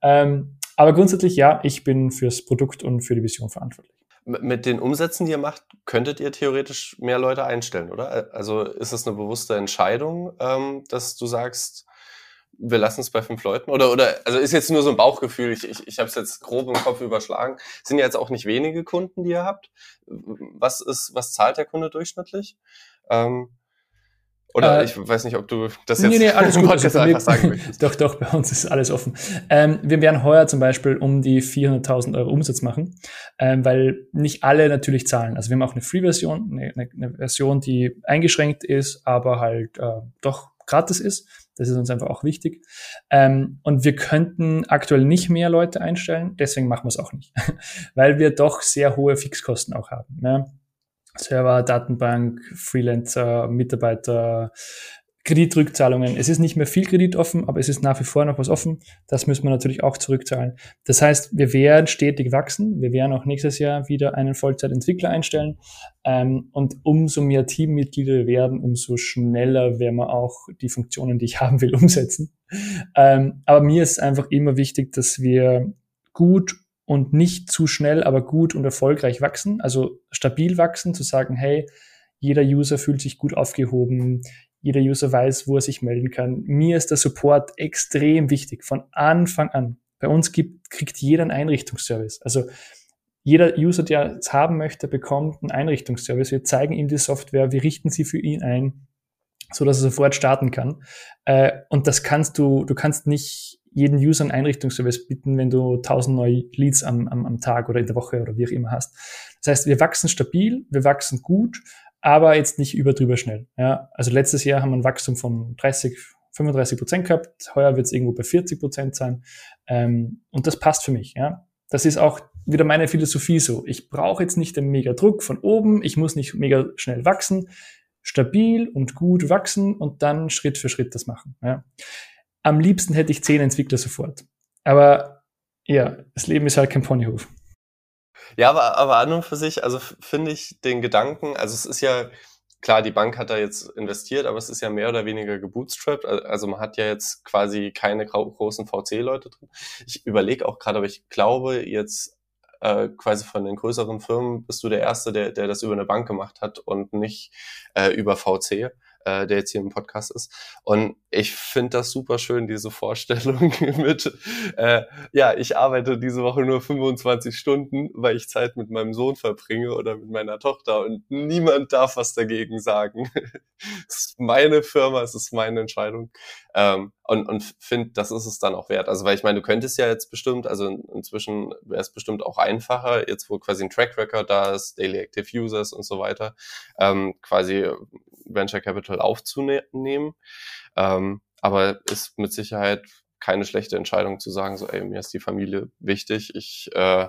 Ähm, aber grundsätzlich ja, ich bin fürs Produkt und für die Vision verantwortlich. Mit den Umsätzen, die ihr macht, könntet ihr theoretisch mehr Leute einstellen, oder? Also ist es eine bewusste Entscheidung, ähm, dass du sagst, wir lassen es bei fünf Leuten? Oder, oder also ist jetzt nur so ein Bauchgefühl, ich, ich, ich habe es jetzt grob im Kopf überschlagen. Sind ja jetzt auch nicht wenige Kunden, die ihr habt. Was ist, was zahlt der Kunde durchschnittlich? Ähm, oder äh, ich weiß nicht, ob du das jetzt nee, nee, alles gut, also einfach sagen möchtest. doch, doch, bei uns ist alles offen. Ähm, wir werden heuer zum Beispiel um die 400.000 Euro Umsatz machen, ähm, weil nicht alle natürlich zahlen. Also wir haben auch eine Free-Version, eine, eine, eine, Version, die eingeschränkt ist, aber halt äh, doch gratis ist. Das ist uns einfach auch wichtig. Ähm, und wir könnten aktuell nicht mehr Leute einstellen, deswegen machen wir es auch nicht, weil wir doch sehr hohe Fixkosten auch haben. Ne? Server, Datenbank, Freelancer, Mitarbeiter, Kreditrückzahlungen. Es ist nicht mehr viel Kredit offen, aber es ist nach wie vor noch was offen. Das müssen wir natürlich auch zurückzahlen. Das heißt, wir werden stetig wachsen. Wir werden auch nächstes Jahr wieder einen Vollzeitentwickler einstellen. Ähm, und umso mehr Teammitglieder wir werden, umso schneller werden wir auch die Funktionen, die ich haben will, umsetzen. Ähm, aber mir ist einfach immer wichtig, dass wir gut und nicht zu schnell, aber gut und erfolgreich wachsen. Also stabil wachsen, zu sagen, hey, jeder User fühlt sich gut aufgehoben, jeder User weiß, wo er sich melden kann. Mir ist der Support extrem wichtig, von Anfang an. Bei uns gibt, kriegt jeder einen Einrichtungsservice. Also jeder User, der es haben möchte, bekommt einen Einrichtungsservice. Wir zeigen ihm die Software, wir richten sie für ihn ein, so dass er sofort starten kann. Äh, und das kannst du, du kannst nicht jeden User einen Einrichtungsservice bieten, wenn du 1000 neue Leads am, am, am Tag oder in der Woche oder wie auch immer hast. Das heißt, wir wachsen stabil, wir wachsen gut, aber jetzt nicht überdrüber schnell. Ja, also letztes Jahr haben wir ein Wachstum von 30, 35 Prozent gehabt. Heuer wird es irgendwo bei 40 Prozent sein. Ähm, und das passt für mich. Ja, das ist auch wieder meine Philosophie so. Ich brauche jetzt nicht den mega Druck von oben. Ich muss nicht mega schnell wachsen. Stabil und gut wachsen und dann Schritt für Schritt das machen. Ja. Am liebsten hätte ich zehn Entwickler sofort. Aber ja, das Leben ist halt kein Ponyhof. Ja, aber, aber an und für sich, also finde ich den Gedanken, also es ist ja, klar, die Bank hat da jetzt investiert, aber es ist ja mehr oder weniger gebootstrapped. Also man hat ja jetzt quasi keine großen VC-Leute drin. Ich überlege auch gerade, aber ich glaube jetzt äh, quasi von den größeren Firmen bist du der Erste, der, der das über eine Bank gemacht hat und nicht äh, über VC äh, der jetzt hier im Podcast ist. Und ich finde das super schön, diese Vorstellung mit, äh, ja, ich arbeite diese Woche nur 25 Stunden, weil ich Zeit mit meinem Sohn verbringe oder mit meiner Tochter und niemand darf was dagegen sagen. es ist meine Firma, es ist meine Entscheidung. Ähm, und und finde, das ist es dann auch wert. Also, weil ich meine, du könntest ja jetzt bestimmt, also inzwischen wäre es bestimmt auch einfacher, jetzt wo quasi ein Track Record da ist, Daily Active Users und so weiter, ähm, quasi Venture Capital aufzunehmen. Ähm, aber ist mit Sicherheit keine schlechte Entscheidung zu sagen, so, ey, mir ist die Familie wichtig. Ich äh,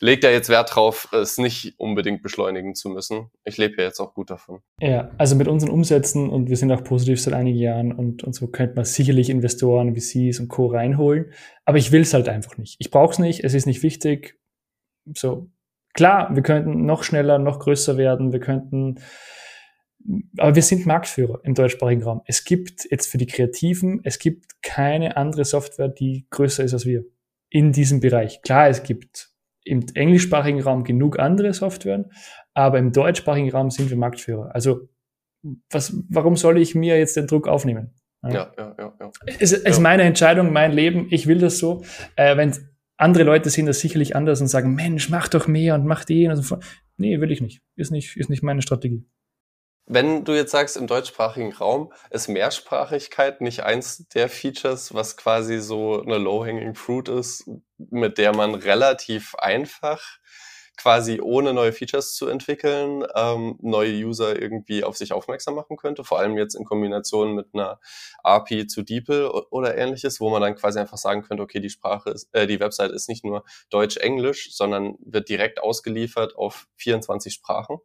lege da jetzt Wert drauf, es nicht unbedingt beschleunigen zu müssen. Ich lebe ja jetzt auch gut davon. Ja, also mit unseren Umsätzen und wir sind auch positiv seit einigen Jahren und, und so könnte man sicherlich Investoren, VCs und Co. reinholen. Aber ich will es halt einfach nicht. Ich brauche es nicht, es ist nicht wichtig. So, klar, wir könnten noch schneller, noch größer werden, wir könnten aber wir sind Marktführer im deutschsprachigen Raum. Es gibt jetzt für die Kreativen, es gibt keine andere Software, die größer ist als wir in diesem Bereich. Klar, es gibt im englischsprachigen Raum genug andere Softwaren, aber im deutschsprachigen Raum sind wir Marktführer. Also was, warum soll ich mir jetzt den Druck aufnehmen? Ja, ja, ja. ja. Es ist ja. meine Entscheidung, mein Leben, ich will das so. Äh, wenn andere Leute sehen das sicherlich anders und sagen, Mensch, mach doch mehr und mach den und so. Nee, will ich nicht. Ist nicht, ist nicht meine Strategie. Wenn du jetzt sagst, im deutschsprachigen Raum ist Mehrsprachigkeit nicht eins der Features, was quasi so eine Low-Hanging Fruit ist, mit der man relativ einfach quasi ohne neue Features zu entwickeln, ähm, neue User irgendwie auf sich aufmerksam machen könnte, vor allem jetzt in Kombination mit einer API zu DeepL oder ähnliches, wo man dann quasi einfach sagen könnte, okay, die Sprache ist, äh, die Website ist nicht nur Deutsch-Englisch, sondern wird direkt ausgeliefert auf 24 Sprachen.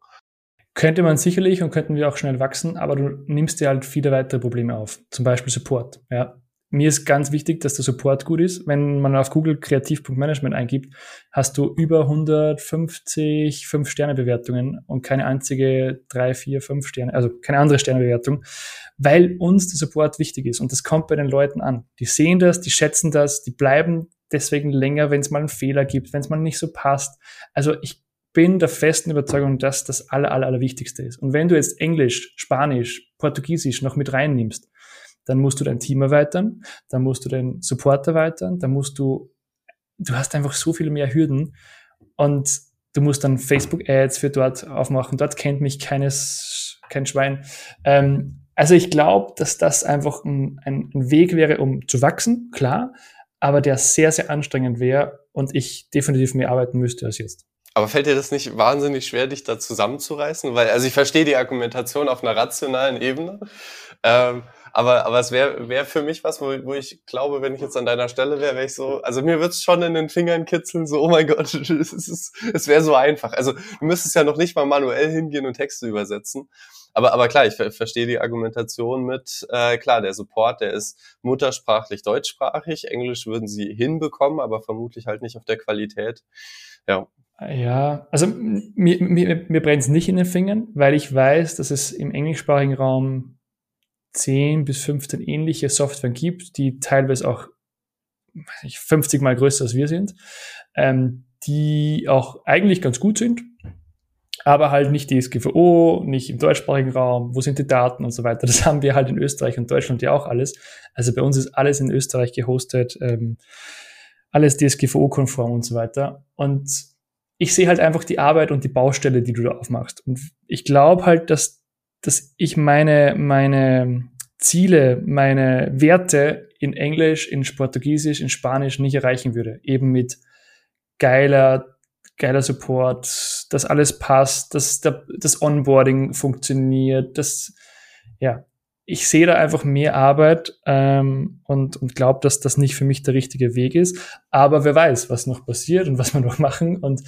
Könnte man sicherlich und könnten wir auch schnell wachsen, aber du nimmst dir halt viele weitere Probleme auf. Zum Beispiel Support. Ja. Mir ist ganz wichtig, dass der Support gut ist. Wenn man auf Google Kreativ.management eingibt, hast du über 150 5-Sterne-Bewertungen und keine einzige 3, 4, 5 Sterne, also keine andere Sternebewertung, weil uns der Support wichtig ist. Und das kommt bei den Leuten an. Die sehen das, die schätzen das, die bleiben deswegen länger, wenn es mal einen Fehler gibt, wenn es mal nicht so passt. Also ich bin der festen Überzeugung, dass das aller, aller, aller Wichtigste ist. Und wenn du jetzt Englisch, Spanisch, Portugiesisch noch mit reinnimmst, dann musst du dein Team erweitern, dann musst du den Support erweitern, dann musst du, du hast einfach so viel mehr Hürden und du musst dann Facebook-Ads für dort aufmachen. Dort kennt mich keines, kein Schwein. Ähm, also ich glaube, dass das einfach ein, ein, Weg wäre, um zu wachsen, klar, aber der sehr, sehr anstrengend wäre und ich definitiv mehr arbeiten müsste als jetzt. Aber fällt dir das nicht wahnsinnig schwer, dich da zusammenzureißen? Weil, also ich verstehe die Argumentation auf einer rationalen Ebene. Ähm, aber, aber es wäre wär für mich was, wo, wo ich glaube, wenn ich jetzt an deiner Stelle wäre, wäre ich so, also mir wird's schon in den Fingern kitzeln, so, oh mein Gott, es, ist, es wäre so einfach. Also du müsstest ja noch nicht mal manuell hingehen und Texte übersetzen. Aber, aber klar, ich ver verstehe die Argumentation mit, äh, klar, der Support, der ist muttersprachlich deutschsprachig. Englisch würden sie hinbekommen, aber vermutlich halt nicht auf der Qualität. Ja. Ja, also mir, mir, mir brennt es nicht in den Fingern, weil ich weiß, dass es im englischsprachigen Raum 10 bis 15 ähnliche Software gibt, die teilweise auch 50 mal größer als wir sind, ähm, die auch eigentlich ganz gut sind, aber halt nicht DSGVO, nicht im deutschsprachigen Raum, wo sind die Daten und so weiter. Das haben wir halt in Österreich und Deutschland ja auch alles. Also bei uns ist alles in Österreich gehostet, ähm, alles DSGVO-konform und so weiter. Und ich sehe halt einfach die Arbeit und die Baustelle, die du da aufmachst. Und ich glaube halt, dass dass ich meine, meine Ziele, meine Werte in Englisch, in Portugiesisch, in Spanisch nicht erreichen würde. Eben mit geiler, geiler Support, dass alles passt, dass das Onboarding funktioniert, dass, ja, ich sehe da einfach mehr Arbeit ähm, und, und glaube, dass das nicht für mich der richtige Weg ist. Aber wer weiß, was noch passiert und was wir noch machen. Und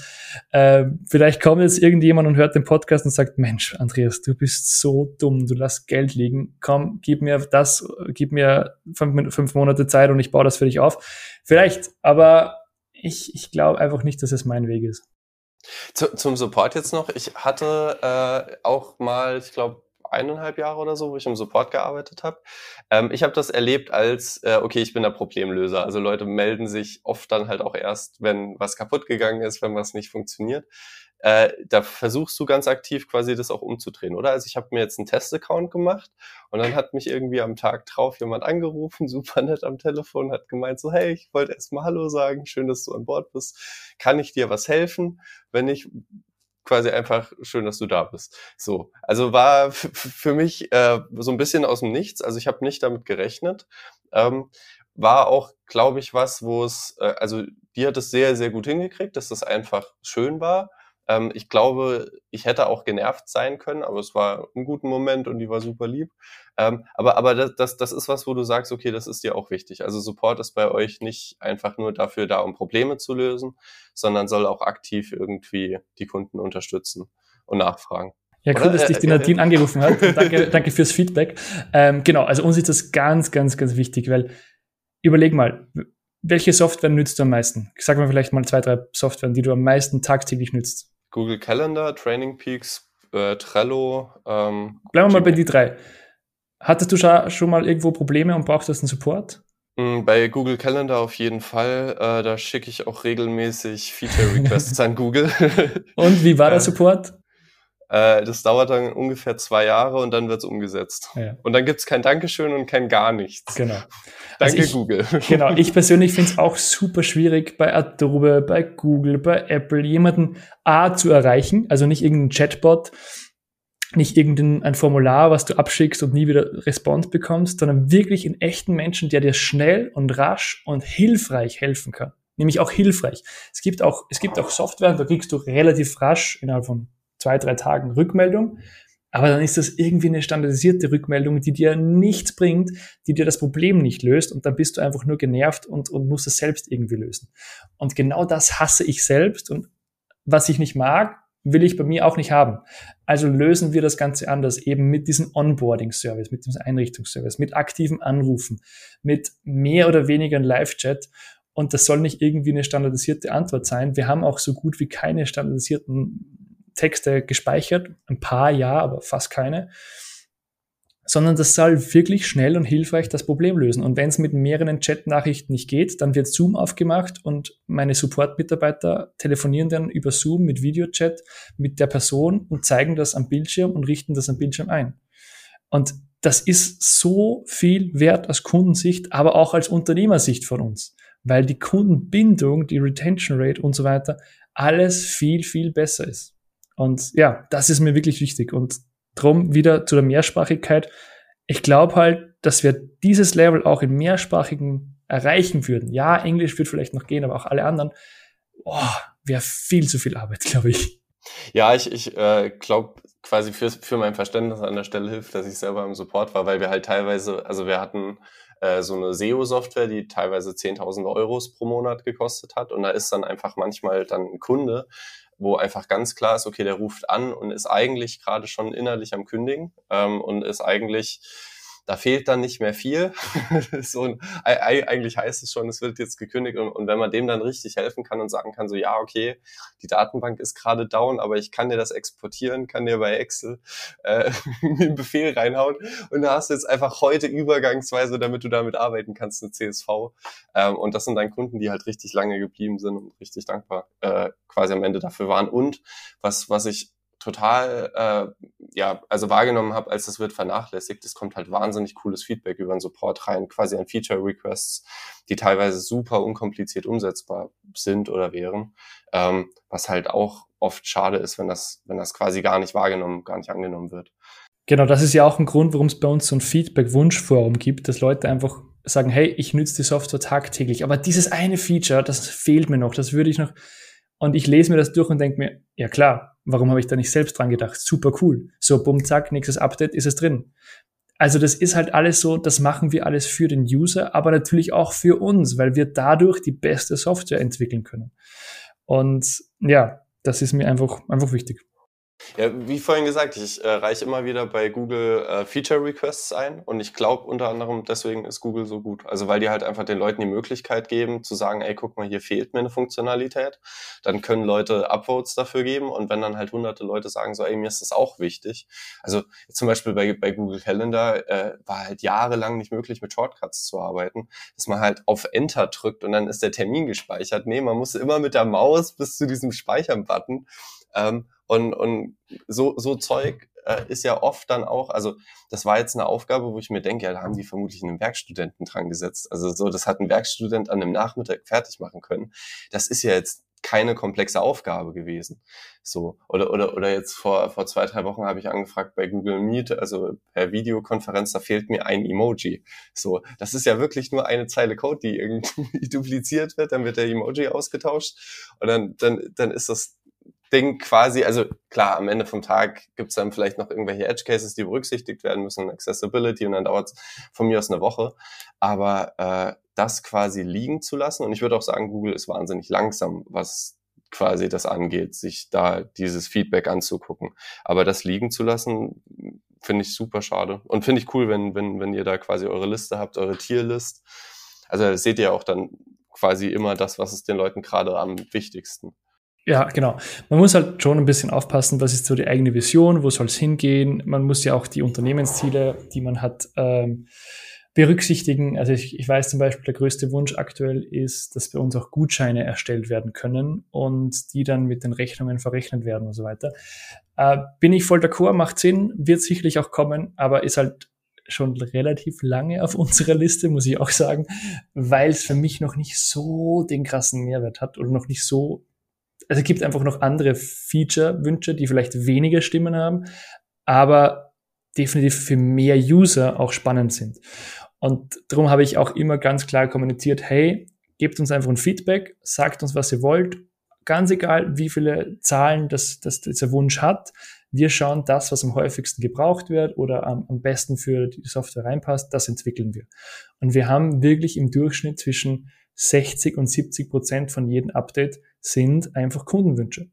äh, vielleicht kommt jetzt irgendjemand und hört den Podcast und sagt, Mensch, Andreas, du bist so dumm, du lässt Geld liegen. Komm, gib mir das, gib mir fünf, fünf Monate Zeit und ich baue das für dich auf. Vielleicht, aber ich, ich glaube einfach nicht, dass es mein Weg ist. Zu, zum Support jetzt noch. Ich hatte äh, auch mal, ich glaube, eineinhalb Jahre oder so, wo ich im Support gearbeitet habe. Ähm, ich habe das erlebt als, äh, okay, ich bin der Problemlöser. Also Leute melden sich oft dann halt auch erst, wenn was kaputt gegangen ist, wenn was nicht funktioniert. Äh, da versuchst du ganz aktiv quasi das auch umzudrehen, oder? Also ich habe mir jetzt einen Test-Account gemacht und dann hat mich irgendwie am Tag drauf jemand angerufen, super nett am Telefon, hat gemeint so, hey, ich wollte erstmal Hallo sagen, schön, dass du an Bord bist. Kann ich dir was helfen? Wenn ich quasi einfach schön, dass du da bist. So, also war für mich äh, so ein bisschen aus dem Nichts. Also ich habe nicht damit gerechnet. Ähm, war auch, glaube ich, was, wo es, äh, also die hat es sehr, sehr gut hingekriegt, dass das einfach schön war. Ähm, ich glaube, ich hätte auch genervt sein können, aber es war ein guter Moment und die war super lieb. Ähm, aber aber das, das, das ist was, wo du sagst, okay, das ist dir auch wichtig. Also Support ist bei euch nicht einfach nur dafür da, um Probleme zu lösen, sondern soll auch aktiv irgendwie die Kunden unterstützen und nachfragen. Ja, cool, dass dich die Nadine angerufen hat. danke, danke fürs Feedback. Ähm, genau, also uns ist das ganz, ganz, ganz wichtig, weil überleg mal, welche Software nützt du am meisten? Sag mal vielleicht mal zwei, drei Software, die du am meisten tagtäglich nützt. Google Calendar, Training Peaks, äh, Trello. Ähm, Bleiben wir mal bei die drei. Hattest du schon mal irgendwo Probleme und brauchst du einen Support? Mm, bei Google Calendar auf jeden Fall. Äh, da schicke ich auch regelmäßig Feature-Requests an Google. und wie war der Support? Äh, das dauert dann ungefähr zwei Jahre und dann wird's umgesetzt. Ja. Und dann gibt's kein Dankeschön und kein gar nichts. Genau. Danke, also ich, Google. Genau, ich persönlich finde es auch super schwierig, bei Adobe, bei Google, bei Apple jemanden A zu erreichen, also nicht irgendeinen Chatbot, nicht irgendein Formular, was du abschickst und nie wieder Response bekommst, sondern wirklich einen echten Menschen, der dir schnell und rasch und hilfreich helfen kann. Nämlich auch hilfreich. Es gibt auch, es gibt auch Software, da kriegst du relativ rasch innerhalb von zwei, drei Tagen Rückmeldung. Aber dann ist das irgendwie eine standardisierte Rückmeldung, die dir nichts bringt, die dir das Problem nicht löst und dann bist du einfach nur genervt und, und musst es selbst irgendwie lösen. Und genau das hasse ich selbst und was ich nicht mag, will ich bei mir auch nicht haben. Also lösen wir das Ganze anders, eben mit diesem Onboarding-Service, mit diesem Einrichtungsservice, mit aktiven Anrufen, mit mehr oder weniger Live-Chat. Und das soll nicht irgendwie eine standardisierte Antwort sein. Wir haben auch so gut wie keine standardisierten Texte gespeichert. Ein paar ja, aber fast keine. sondern das soll wirklich schnell und hilfreich das Problem lösen. Und wenn es mit mehreren Chat-Nachrichten nicht geht, dann wird Zoom aufgemacht und meine Support-Mitarbeiter telefonieren dann über Zoom mit Videochat mit der Person und zeigen das am Bildschirm und richten das am Bildschirm ein. Und das ist so viel wert aus Kundensicht, aber auch als Unternehmersicht von uns, weil die Kundenbindung, die Retention Rate und so weiter, alles viel, viel besser ist. Und ja, das ist mir wirklich wichtig. Und drum wieder zu der Mehrsprachigkeit. Ich glaube halt, dass wir dieses Level auch in mehrsprachigen erreichen würden. Ja, Englisch wird vielleicht noch gehen, aber auch alle anderen. Oh, wäre viel zu viel Arbeit, glaube ich. Ja, ich, ich äh, glaube quasi für, für mein Verständnis an der Stelle hilft, dass ich selber im Support war, weil wir halt teilweise, also wir hatten äh, so eine SEO-Software, die teilweise 10.000 Euros pro Monat gekostet hat und da ist dann einfach manchmal dann ein Kunde, wo einfach ganz klar ist, okay, der ruft an und ist eigentlich gerade schon innerlich am Kündigen ähm, und ist eigentlich da fehlt dann nicht mehr viel. so, eigentlich heißt es schon, es wird jetzt gekündigt und, und, wenn man dem dann richtig helfen kann und sagen kann, so ja, okay, die Datenbank ist gerade down, aber ich kann dir das exportieren, kann dir bei Excel äh, einen Befehl reinhauen und da hast du jetzt einfach heute übergangsweise, damit du damit arbeiten kannst, eine CSV. Ähm, und das sind dann Kunden, die halt richtig lange geblieben sind und richtig dankbar äh, quasi am Ende dafür waren. Und was, was ich total, äh, ja, also wahrgenommen habe, als das wird vernachlässigt. Es kommt halt wahnsinnig cooles Feedback über den Support rein, quasi an Feature-Requests, die teilweise super unkompliziert umsetzbar sind oder wären, ähm, was halt auch oft schade ist, wenn das, wenn das quasi gar nicht wahrgenommen, gar nicht angenommen wird. Genau, das ist ja auch ein Grund, warum es bei uns so ein Feedback-Wunschforum gibt, dass Leute einfach sagen, hey, ich nütze die Software tagtäglich, aber dieses eine Feature, das fehlt mir noch, das würde ich noch. Und ich lese mir das durch und denke mir, ja klar, Warum habe ich da nicht selbst dran gedacht? Super cool. So, bumm, zack, nächstes Update ist es drin. Also das ist halt alles so, das machen wir alles für den User, aber natürlich auch für uns, weil wir dadurch die beste Software entwickeln können. Und ja, das ist mir einfach, einfach wichtig. Ja, wie vorhin gesagt, ich äh, reiche immer wieder bei Google äh, Feature Requests ein und ich glaube unter anderem deswegen ist Google so gut. Also weil die halt einfach den Leuten die Möglichkeit geben zu sagen, ey, guck mal, hier fehlt mir eine Funktionalität. Dann können Leute Upvotes dafür geben und wenn dann halt hunderte Leute sagen so, ey, mir ist das auch wichtig. Also zum Beispiel bei, bei Google Calendar äh, war halt jahrelang nicht möglich mit Shortcuts zu arbeiten, dass man halt auf Enter drückt und dann ist der Termin gespeichert. Nee, man musste immer mit der Maus bis zu diesem Speichern-Button ähm, und, und so, so Zeug äh, ist ja oft dann auch, also das war jetzt eine Aufgabe, wo ich mir denke, ja, da haben die vermutlich einen Werkstudenten dran gesetzt. Also so, das hat ein Werkstudent an einem Nachmittag fertig machen können. Das ist ja jetzt keine komplexe Aufgabe gewesen. So oder oder oder jetzt vor vor zwei drei Wochen habe ich angefragt bei Google Meet, also per Videokonferenz, da fehlt mir ein Emoji. So, das ist ja wirklich nur eine Zeile Code, die irgendwie dupliziert wird, dann wird der Emoji ausgetauscht und dann dann dann ist das Ding quasi, also klar, am Ende vom Tag gibt's dann vielleicht noch irgendwelche Edge Cases, die berücksichtigt werden müssen, Accessibility und dann dauert's von mir aus eine Woche. Aber äh, das quasi liegen zu lassen, und ich würde auch sagen, Google ist wahnsinnig langsam, was quasi das angeht, sich da dieses Feedback anzugucken. Aber das liegen zu lassen, finde ich super schade. Und finde ich cool, wenn, wenn, wenn ihr da quasi eure Liste habt, eure Tierlist. Also seht ihr auch dann quasi immer das, was ist den Leuten gerade am wichtigsten. Ja, genau. Man muss halt schon ein bisschen aufpassen, was ist so die eigene Vision, wo soll es hingehen. Man muss ja auch die Unternehmensziele, die man hat, ähm, berücksichtigen. Also ich, ich weiß zum Beispiel, der größte Wunsch aktuell ist, dass bei uns auch Gutscheine erstellt werden können und die dann mit den Rechnungen verrechnet werden und so weiter. Äh, bin ich voll d'accord, macht Sinn, wird sicherlich auch kommen, aber ist halt schon relativ lange auf unserer Liste, muss ich auch sagen, weil es für mich noch nicht so den krassen Mehrwert hat oder noch nicht so also es gibt einfach noch andere Feature-Wünsche, die vielleicht weniger Stimmen haben, aber definitiv für mehr User auch spannend sind. Und darum habe ich auch immer ganz klar kommuniziert, hey, gebt uns einfach ein Feedback, sagt uns, was ihr wollt, ganz egal, wie viele Zahlen das, das dieser Wunsch hat. Wir schauen das, was am häufigsten gebraucht wird oder am, am besten für die Software reinpasst, das entwickeln wir. Und wir haben wirklich im Durchschnitt zwischen 60 und 70 Prozent von jedem Update sind einfach Kundenwünsche.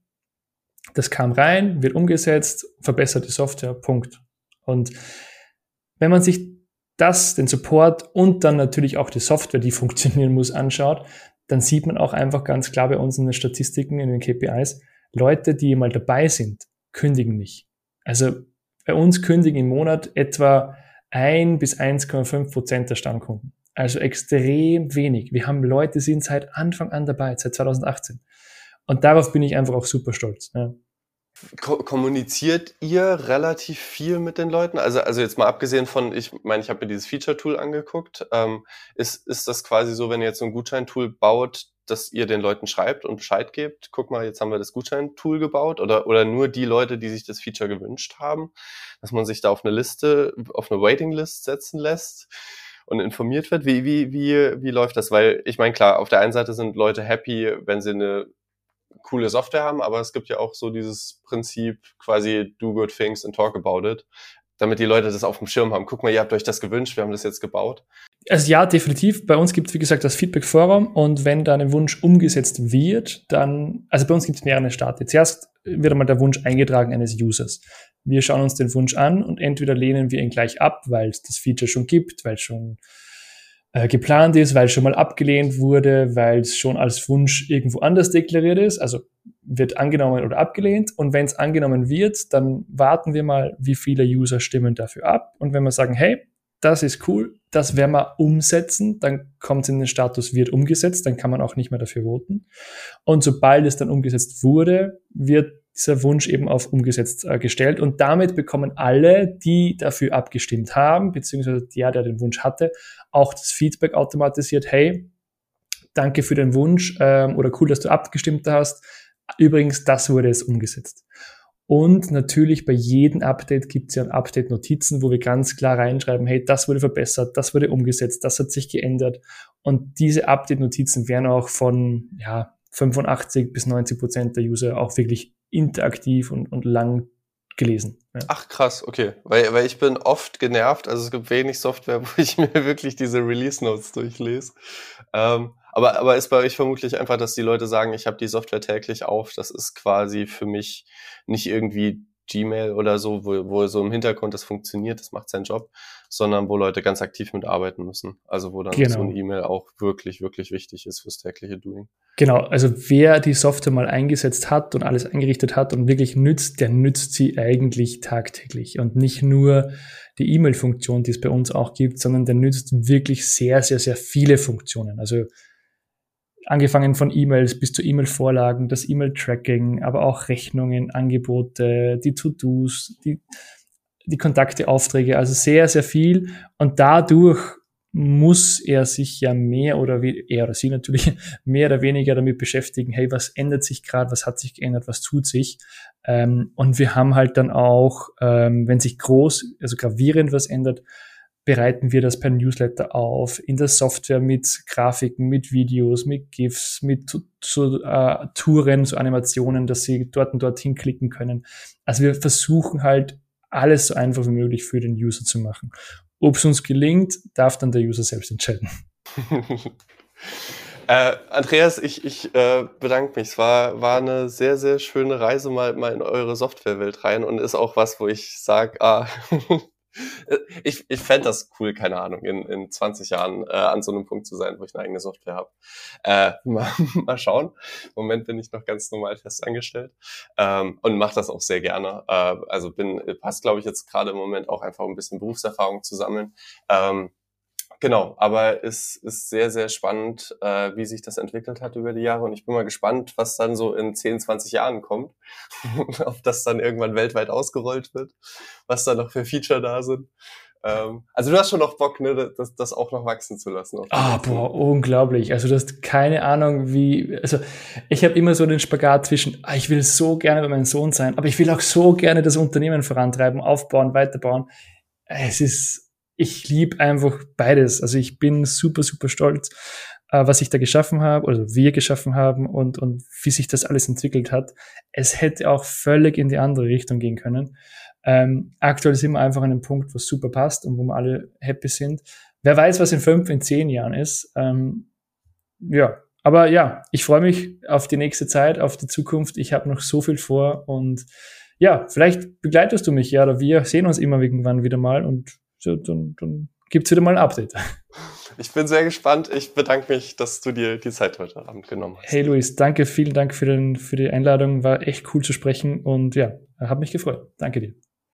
Das kam rein, wird umgesetzt, verbessert die Software, Punkt. Und wenn man sich das, den Support und dann natürlich auch die Software, die funktionieren muss, anschaut, dann sieht man auch einfach ganz klar bei uns in den Statistiken, in den KPIs, Leute, die mal dabei sind, kündigen nicht. Also bei uns kündigen im Monat etwa ein bis 1,5 Prozent der Stammkunden. Also extrem wenig. Wir haben Leute, die sind seit Anfang an dabei, seit 2018. Und darauf bin ich einfach auch super stolz. Ja. Ko kommuniziert ihr relativ viel mit den Leuten? Also, also jetzt mal abgesehen von, ich meine, ich habe mir dieses Feature-Tool angeguckt. Ähm, ist, ist das quasi so, wenn ihr jetzt so ein Gutscheintool baut, dass ihr den Leuten schreibt und Bescheid gebt, guck mal, jetzt haben wir das Gutscheintool gebaut oder, oder nur die Leute, die sich das Feature gewünscht haben, dass man sich da auf eine Liste, auf eine Waiting-List setzen lässt und informiert wird? Wie, wie, wie, wie läuft das? Weil ich meine, klar, auf der einen Seite sind Leute happy, wenn sie eine coole Software haben, aber es gibt ja auch so dieses Prinzip quasi do good things and talk about it, damit die Leute das auf dem Schirm haben. Guck mal, ihr habt euch das gewünscht, wir haben das jetzt gebaut. Also ja, definitiv. Bei uns gibt es, wie gesagt, das Feedback-Forum und wenn da ein Wunsch umgesetzt wird, dann, also bei uns gibt es mehrere Starte. Zuerst wird einmal der Wunsch eingetragen eines Users. Wir schauen uns den Wunsch an und entweder lehnen wir ihn gleich ab, weil es das Feature schon gibt, weil es schon äh, geplant ist, weil es schon mal abgelehnt wurde, weil es schon als Wunsch irgendwo anders deklariert ist. Also wird angenommen oder abgelehnt. Und wenn es angenommen wird, dann warten wir mal, wie viele User stimmen dafür ab. Und wenn wir sagen, hey, das ist cool, das werden wir umsetzen, dann kommt es in den Status wird umgesetzt, dann kann man auch nicht mehr dafür voten. Und sobald es dann umgesetzt wurde, wird dieser Wunsch eben auf umgesetzt äh, gestellt und damit bekommen alle, die dafür abgestimmt haben, beziehungsweise der, der den Wunsch hatte, auch das Feedback automatisiert, hey, danke für den Wunsch ähm, oder cool, dass du abgestimmt hast. Übrigens, das wurde jetzt umgesetzt. Und natürlich bei jedem Update gibt es ja Update-Notizen, wo wir ganz klar reinschreiben, hey, das wurde verbessert, das wurde umgesetzt, das hat sich geändert. Und diese Update-Notizen werden auch von ja, 85 bis 90 Prozent der User auch wirklich interaktiv und, und lang gelesen. Ja. Ach krass, okay. Weil, weil ich bin oft genervt, also es gibt wenig Software, wo ich mir wirklich diese Release Notes durchlese. Ähm, aber, aber ist bei euch vermutlich einfach, dass die Leute sagen, ich habe die Software täglich auf. Das ist quasi für mich nicht irgendwie Gmail oder so, wo, wo so im Hintergrund das funktioniert, das macht seinen Job, sondern wo Leute ganz aktiv mitarbeiten müssen. Also wo dann genau. so ein E-Mail auch wirklich, wirklich wichtig ist fürs tägliche Doing. Genau, also wer die Software mal eingesetzt hat und alles eingerichtet hat und wirklich nützt, der nützt sie eigentlich tagtäglich und nicht nur die E-Mail-Funktion, die es bei uns auch gibt, sondern der nützt wirklich sehr, sehr, sehr viele Funktionen. Also angefangen von E-Mails bis zu E-Mail-Vorlagen, das E-Mail-Tracking, aber auch Rechnungen, Angebote, die To-Dos, die, die Kontakte, Aufträge, also sehr, sehr viel. Und dadurch muss er sich ja mehr oder wie, er oder sie natürlich mehr oder weniger damit beschäftigen, hey, was ändert sich gerade, was hat sich geändert, was tut sich. Ähm, und wir haben halt dann auch, ähm, wenn sich groß, also gravierend was ändert, bereiten wir das per Newsletter auf, in der Software mit Grafiken, mit Videos, mit GIFs, mit so, äh, Touren, so Animationen, dass sie dort und dort hinklicken können. Also wir versuchen halt alles so einfach wie möglich für den User zu machen. Ob es uns gelingt, darf dann der User selbst entscheiden. Äh, Andreas, ich, ich äh, bedanke mich. Es war, war eine sehr, sehr schöne Reise mal, mal in eure Softwarewelt rein und ist auch was, wo ich sage, ah, ich, ich fände das cool, keine Ahnung, in, in 20 Jahren äh, an so einem Punkt zu sein, wo ich eine eigene Software habe. Äh, mal, mal schauen. Im Moment bin ich noch ganz normal festangestellt ähm, und mache das auch sehr gerne. Äh, also bin, passt, glaube ich, jetzt gerade im Moment auch einfach ein bisschen Berufserfahrung zu sammeln. Ähm, Genau, aber es ist sehr, sehr spannend, äh, wie sich das entwickelt hat über die Jahre. Und ich bin mal gespannt, was dann so in 10, 20 Jahren kommt. Ob das dann irgendwann weltweit ausgerollt wird, was da noch für Feature da sind. Ähm, also du hast schon noch Bock, ne, das, das auch noch wachsen zu lassen. Ah, boah, unglaublich. Also du hast keine Ahnung, wie. Also ich habe immer so den Spagat zwischen, ah, ich will so gerne bei meinem Sohn sein, aber ich will auch so gerne das Unternehmen vorantreiben, aufbauen, weiterbauen. Es ist ich liebe einfach beides. Also ich bin super, super stolz, äh, was ich da geschaffen habe oder wir geschaffen haben und, und wie sich das alles entwickelt hat. Es hätte auch völlig in die andere Richtung gehen können. Ähm, aktuell sind wir einfach an einem Punkt, wo es super passt und wo wir alle happy sind. Wer weiß, was in fünf, in zehn Jahren ist. Ähm, ja, aber ja, ich freue mich auf die nächste Zeit, auf die Zukunft. Ich habe noch so viel vor und ja, vielleicht begleitest du mich ja oder wir sehen uns immer irgendwann wieder mal und so, dann, dann gibt es wieder mal ein Update. Ich bin sehr gespannt. Ich bedanke mich, dass du dir die Zeit heute Abend genommen hast. Hey Luis, danke, vielen Dank für, den, für die Einladung. War echt cool zu sprechen und ja, hat mich gefreut. Danke dir.